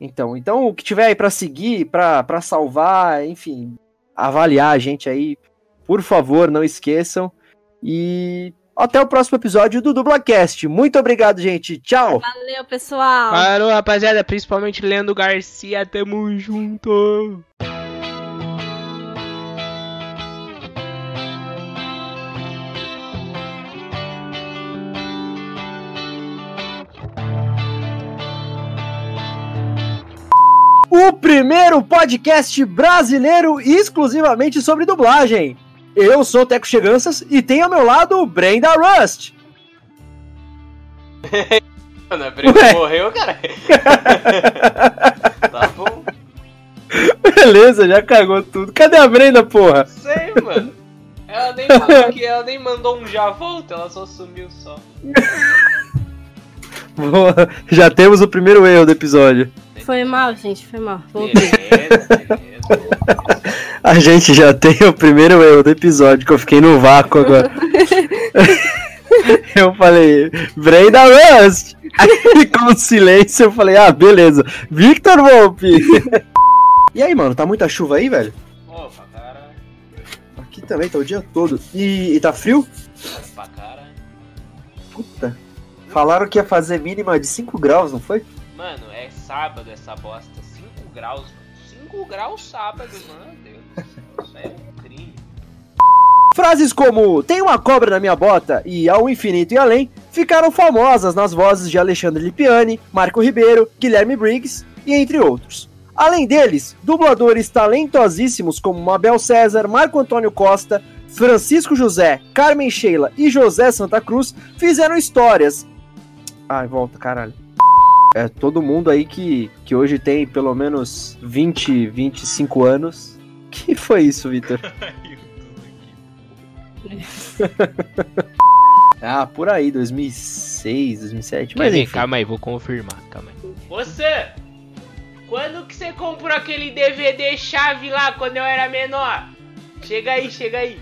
Então, então o que tiver aí para seguir, para salvar, enfim, avaliar a gente aí, por favor, não esqueçam. E até o próximo episódio do Dublacast. Muito obrigado, gente. Tchau. Valeu, pessoal. Falou, rapaziada. Principalmente Leandro Garcia. Tamo junto. O primeiro podcast brasileiro exclusivamente sobre dublagem. Eu sou o Teco Cheganças e tenho ao meu lado o Brenda Rust. Mano, a Brenda Ué. morreu, cara. tá bom. Beleza, já cagou tudo. Cadê a Brenda, porra? Sei, mano. Ela nem, mandou, ela nem mandou um já volta, ela só sumiu só. Boa, já temos o primeiro erro do episódio. Foi mal, gente, foi mal. Beleza, beleza. A gente já tem o primeiro erro do episódio, que eu fiquei no vácuo agora. eu falei, Brenda Rust! Aí com silêncio eu falei, ah, beleza. Victor Volpe! e aí, mano, tá muita chuva aí, velho? Opa, cara. Aqui também, tá o dia todo. E, e tá frio? Pra cara. Puta. Falaram que ia fazer mínima de 5 graus, não foi? Mano, é sábado essa bosta. 5 graus. 5 graus sábado, mano. Deus. Isso é um crime. Frases como tem uma cobra na minha bota e ao infinito e além ficaram famosas nas vozes de Alexandre Lipiani, Marco Ribeiro, Guilherme Briggs e entre outros. Além deles, dubladores talentosíssimos como Mabel César, Marco Antônio Costa, Francisco José, Carmen Sheila e José Santa Cruz fizeram histórias. Ai, volta, caralho. É todo mundo aí que, que hoje tem pelo menos 20, 25 anos. Que foi isso, Vitor? ah, por aí, 2006, 2007. Mas ver? enfim. Calma aí, vou confirmar. Calma aí. Você! Quando que você comprou aquele DVD chave lá quando eu era menor? Chega aí, chega aí.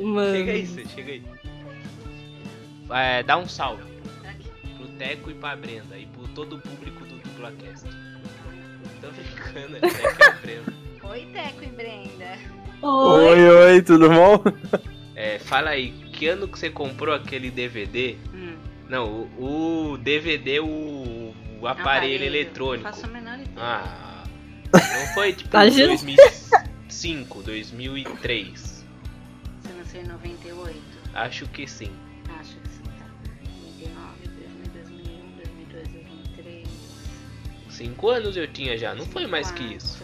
Mano. Chega aí, você, chega aí. É, dá um salve Teco e pra Brenda e pro todo o público do Dublacast. Tô brincando, é Teco e a Brenda. Oi, Teco e Brenda. Oi. Oi, oi, tudo bom? É, fala aí, que ano que você comprou aquele DVD? Hum, Não, o, o DVD, o, o aparelho, eletrônico. Não faço a menor ideia. Ah, não foi tipo Tá girando. 2005, 2003. Você nasceu em 98? Acho que sim. 5 anos eu tinha já, não foi mais que isso.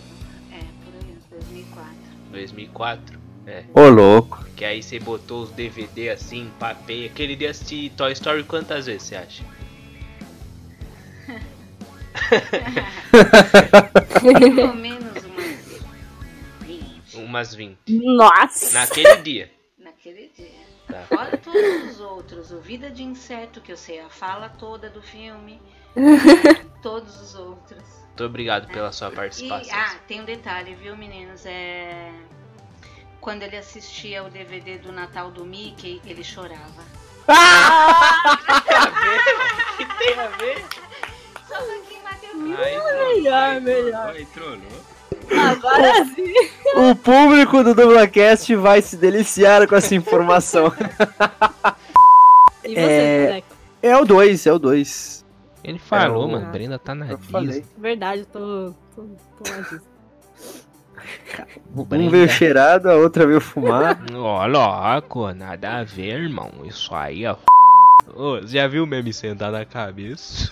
É, por aí, 2004. 2004. É. Ô louco. Que aí você botou os DVD assim, papel. Aquele dia assisti Toy Story quantas vezes você acha? Pelo menos umas 20. Umas 20. Nossa! Naquele dia. Naquele dia. Tá. Fora todos os outros. O Vida de Inseto, que eu sei a fala toda do filme. todos os outros. Muito obrigado pela sua E, participação. ah, tem um detalhe, viu, meninos? É. Quando ele assistia o DVD do Natal do Mickey, ele chorava. que tem a ver? Só pra quem bateu Melhor, melhor. Aí trollou. Agora sim. O público do Dublacast vai se deliciar com essa informação. E você, É-? É o 2, é o 2. Ele falou, É o- mano. Brenda tá na Eu Disney. falei. Verdade, eu tô. tô, tô lá disso. Um veio cheirado, a outra veio fumar. Ó, louco, nada a ver, irmão. Isso aí é. Ô, já viu o meme sentar na cabeça?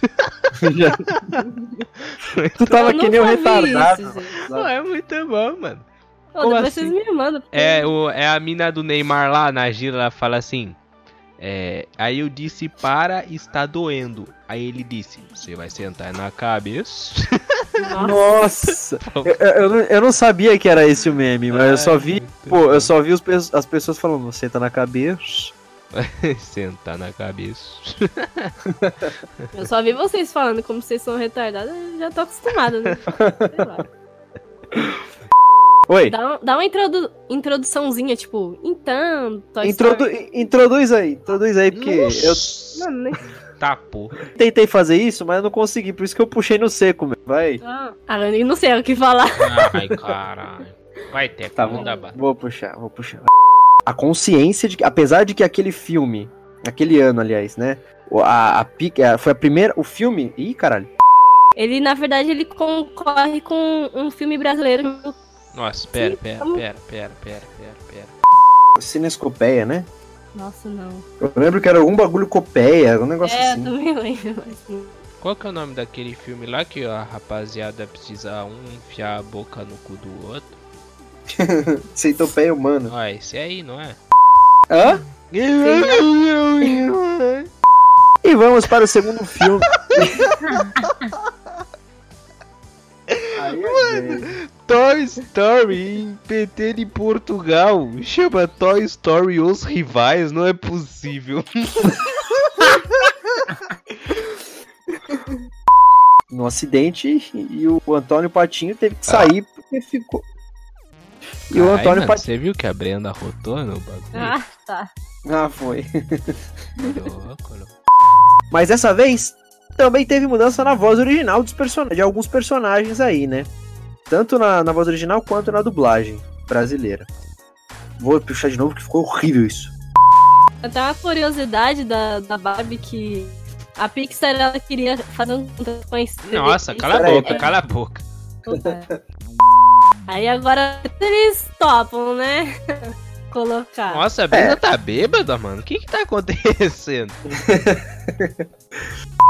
Já- tu tava que nem um retardado. isso. Pô, é muito bom, mano. Ô, Como depois assim? vocês me mandam. porque- É, o, é a mina do Neymar lá na gira, ela fala assim. É, aí eu disse para, está doendo. Aí ele disse, você vai sentar na cabeça. Nossa! eu, eu- eu não, eu não sabia que era esse o meme, mas eu só vi. Pô, eu só vi os as pessoas falando, você tá na cabeça. sentar na cabeça. Eu só vi vocês falando como vocês são retardados, eu já tô acostumada, né? Sei lá. Oi, Dá, dá uma introdu introduçãozinha, tipo, então, Toy introdu- Story. introduz aí, introduz aí, porque eu Não, nem... Tá, porra. tentei fazer isso, mas eu não consegui, por isso que eu puxei no seco, meu. Vai. Ah, eu não sei o que falar. Ai, caralho. Vai ter, Tá tá. Bala. Vou puxar, vou puxar. A consciência de que, apesar de que aquele filme, aquele ano, aliás, né? o- A, a, a- foi a primeira. O filme. Ih, caralho. Ele, na verdade, ele concorre com um filme brasileiro. Nossa, pera, pera, pera, pera, pera, pera, pera. Cinescopeia, né? Nossa, não. Eu lembro que era algum bagulho copeia, um negócio é, eu assim. também lembro. não. Qual que é o nome daquele filme lá que a rapaziada precisa um enfiar a boca no cu do outro? Centopeia humana. Ó, esse aí, não é? Hã? E vamos para o segundo filme. É bem. Toy Story em PT de Portugal. Chama Toy Story Os Rivais, não é possível. no acidente e o Antônio Patinho teve que sair porque ficou. E o Ai, Antônio mano, Patinho. Você viu que a Brenda rotou no bagulho? Ah, tá. Ah, foi. Louco. Mas dessa vez também teve mudança na voz original dos person... de alguns personagens aí, né? Tanto na, na voz original quanto na dublagem brasileira. Vou puxar de novo que ficou horrível isso. Até uma curiosidade da, da Barbie que a Pixar ela queria fazer um com a Nossa, cala a boca, cala a boca. Aí agora eles topam, né? Colocar. Nossa, a Brenda é. tá bêbada, mano. O que que tá acontecendo?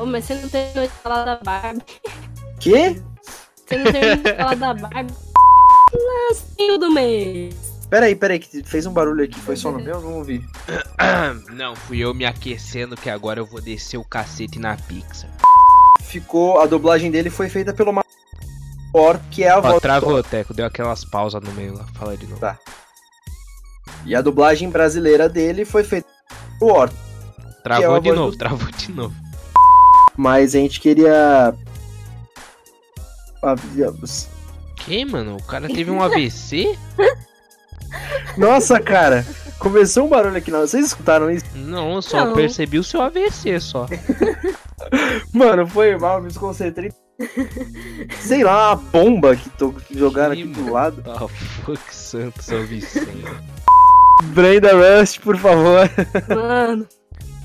Ô, mas você não terminou de falar da Barbie. Que? Você não terminou de falar da Barbie. Lancinho do mês. Peraí, peraí, que fez um barulho aqui, foi só no meu? Vamos ouvir. Não, fui eu me aquecendo que agora eu vou descer o cacete na Pixar. Ficou, a dublagem dele foi feita pelo Or, que é a voz. Travou, Teco, deu aquelas pausas no meio lá, fala de novo. Tá. E a dublagem brasileira dele foi feita pelo Or. Travou é de novo, do... travou de novo. Mas a gente queria. Que, mano? O cara teve um AVC? Nossa, cara, começou um barulho aqui, não. Vocês escutaram isso? Não, eu só não. percebi o seu AVC só. Mano, foi mal, me desconcentrei. Sei lá, uma bomba que tô jogando aqui do lado. Ah, fuck santo, São Vicente. Brenda Rust, por favor. Mano,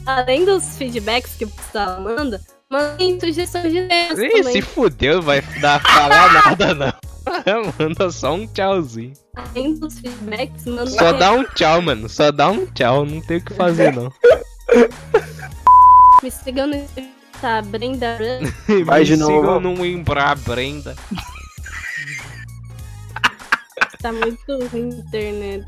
além dos feedbacks que você tá manda, Mandem sugestões de. Ih, se fudeu, vai dar falar nada não. Manda só um tchauzinho. Além dos feedbacks, manda. Só dá um tchau, mano. Só dá um tchau. Não tem o que fazer, não. Me sigam no tá, Brenda Me de novo. sigam no Embra Brenda. tá muito ruim a internet.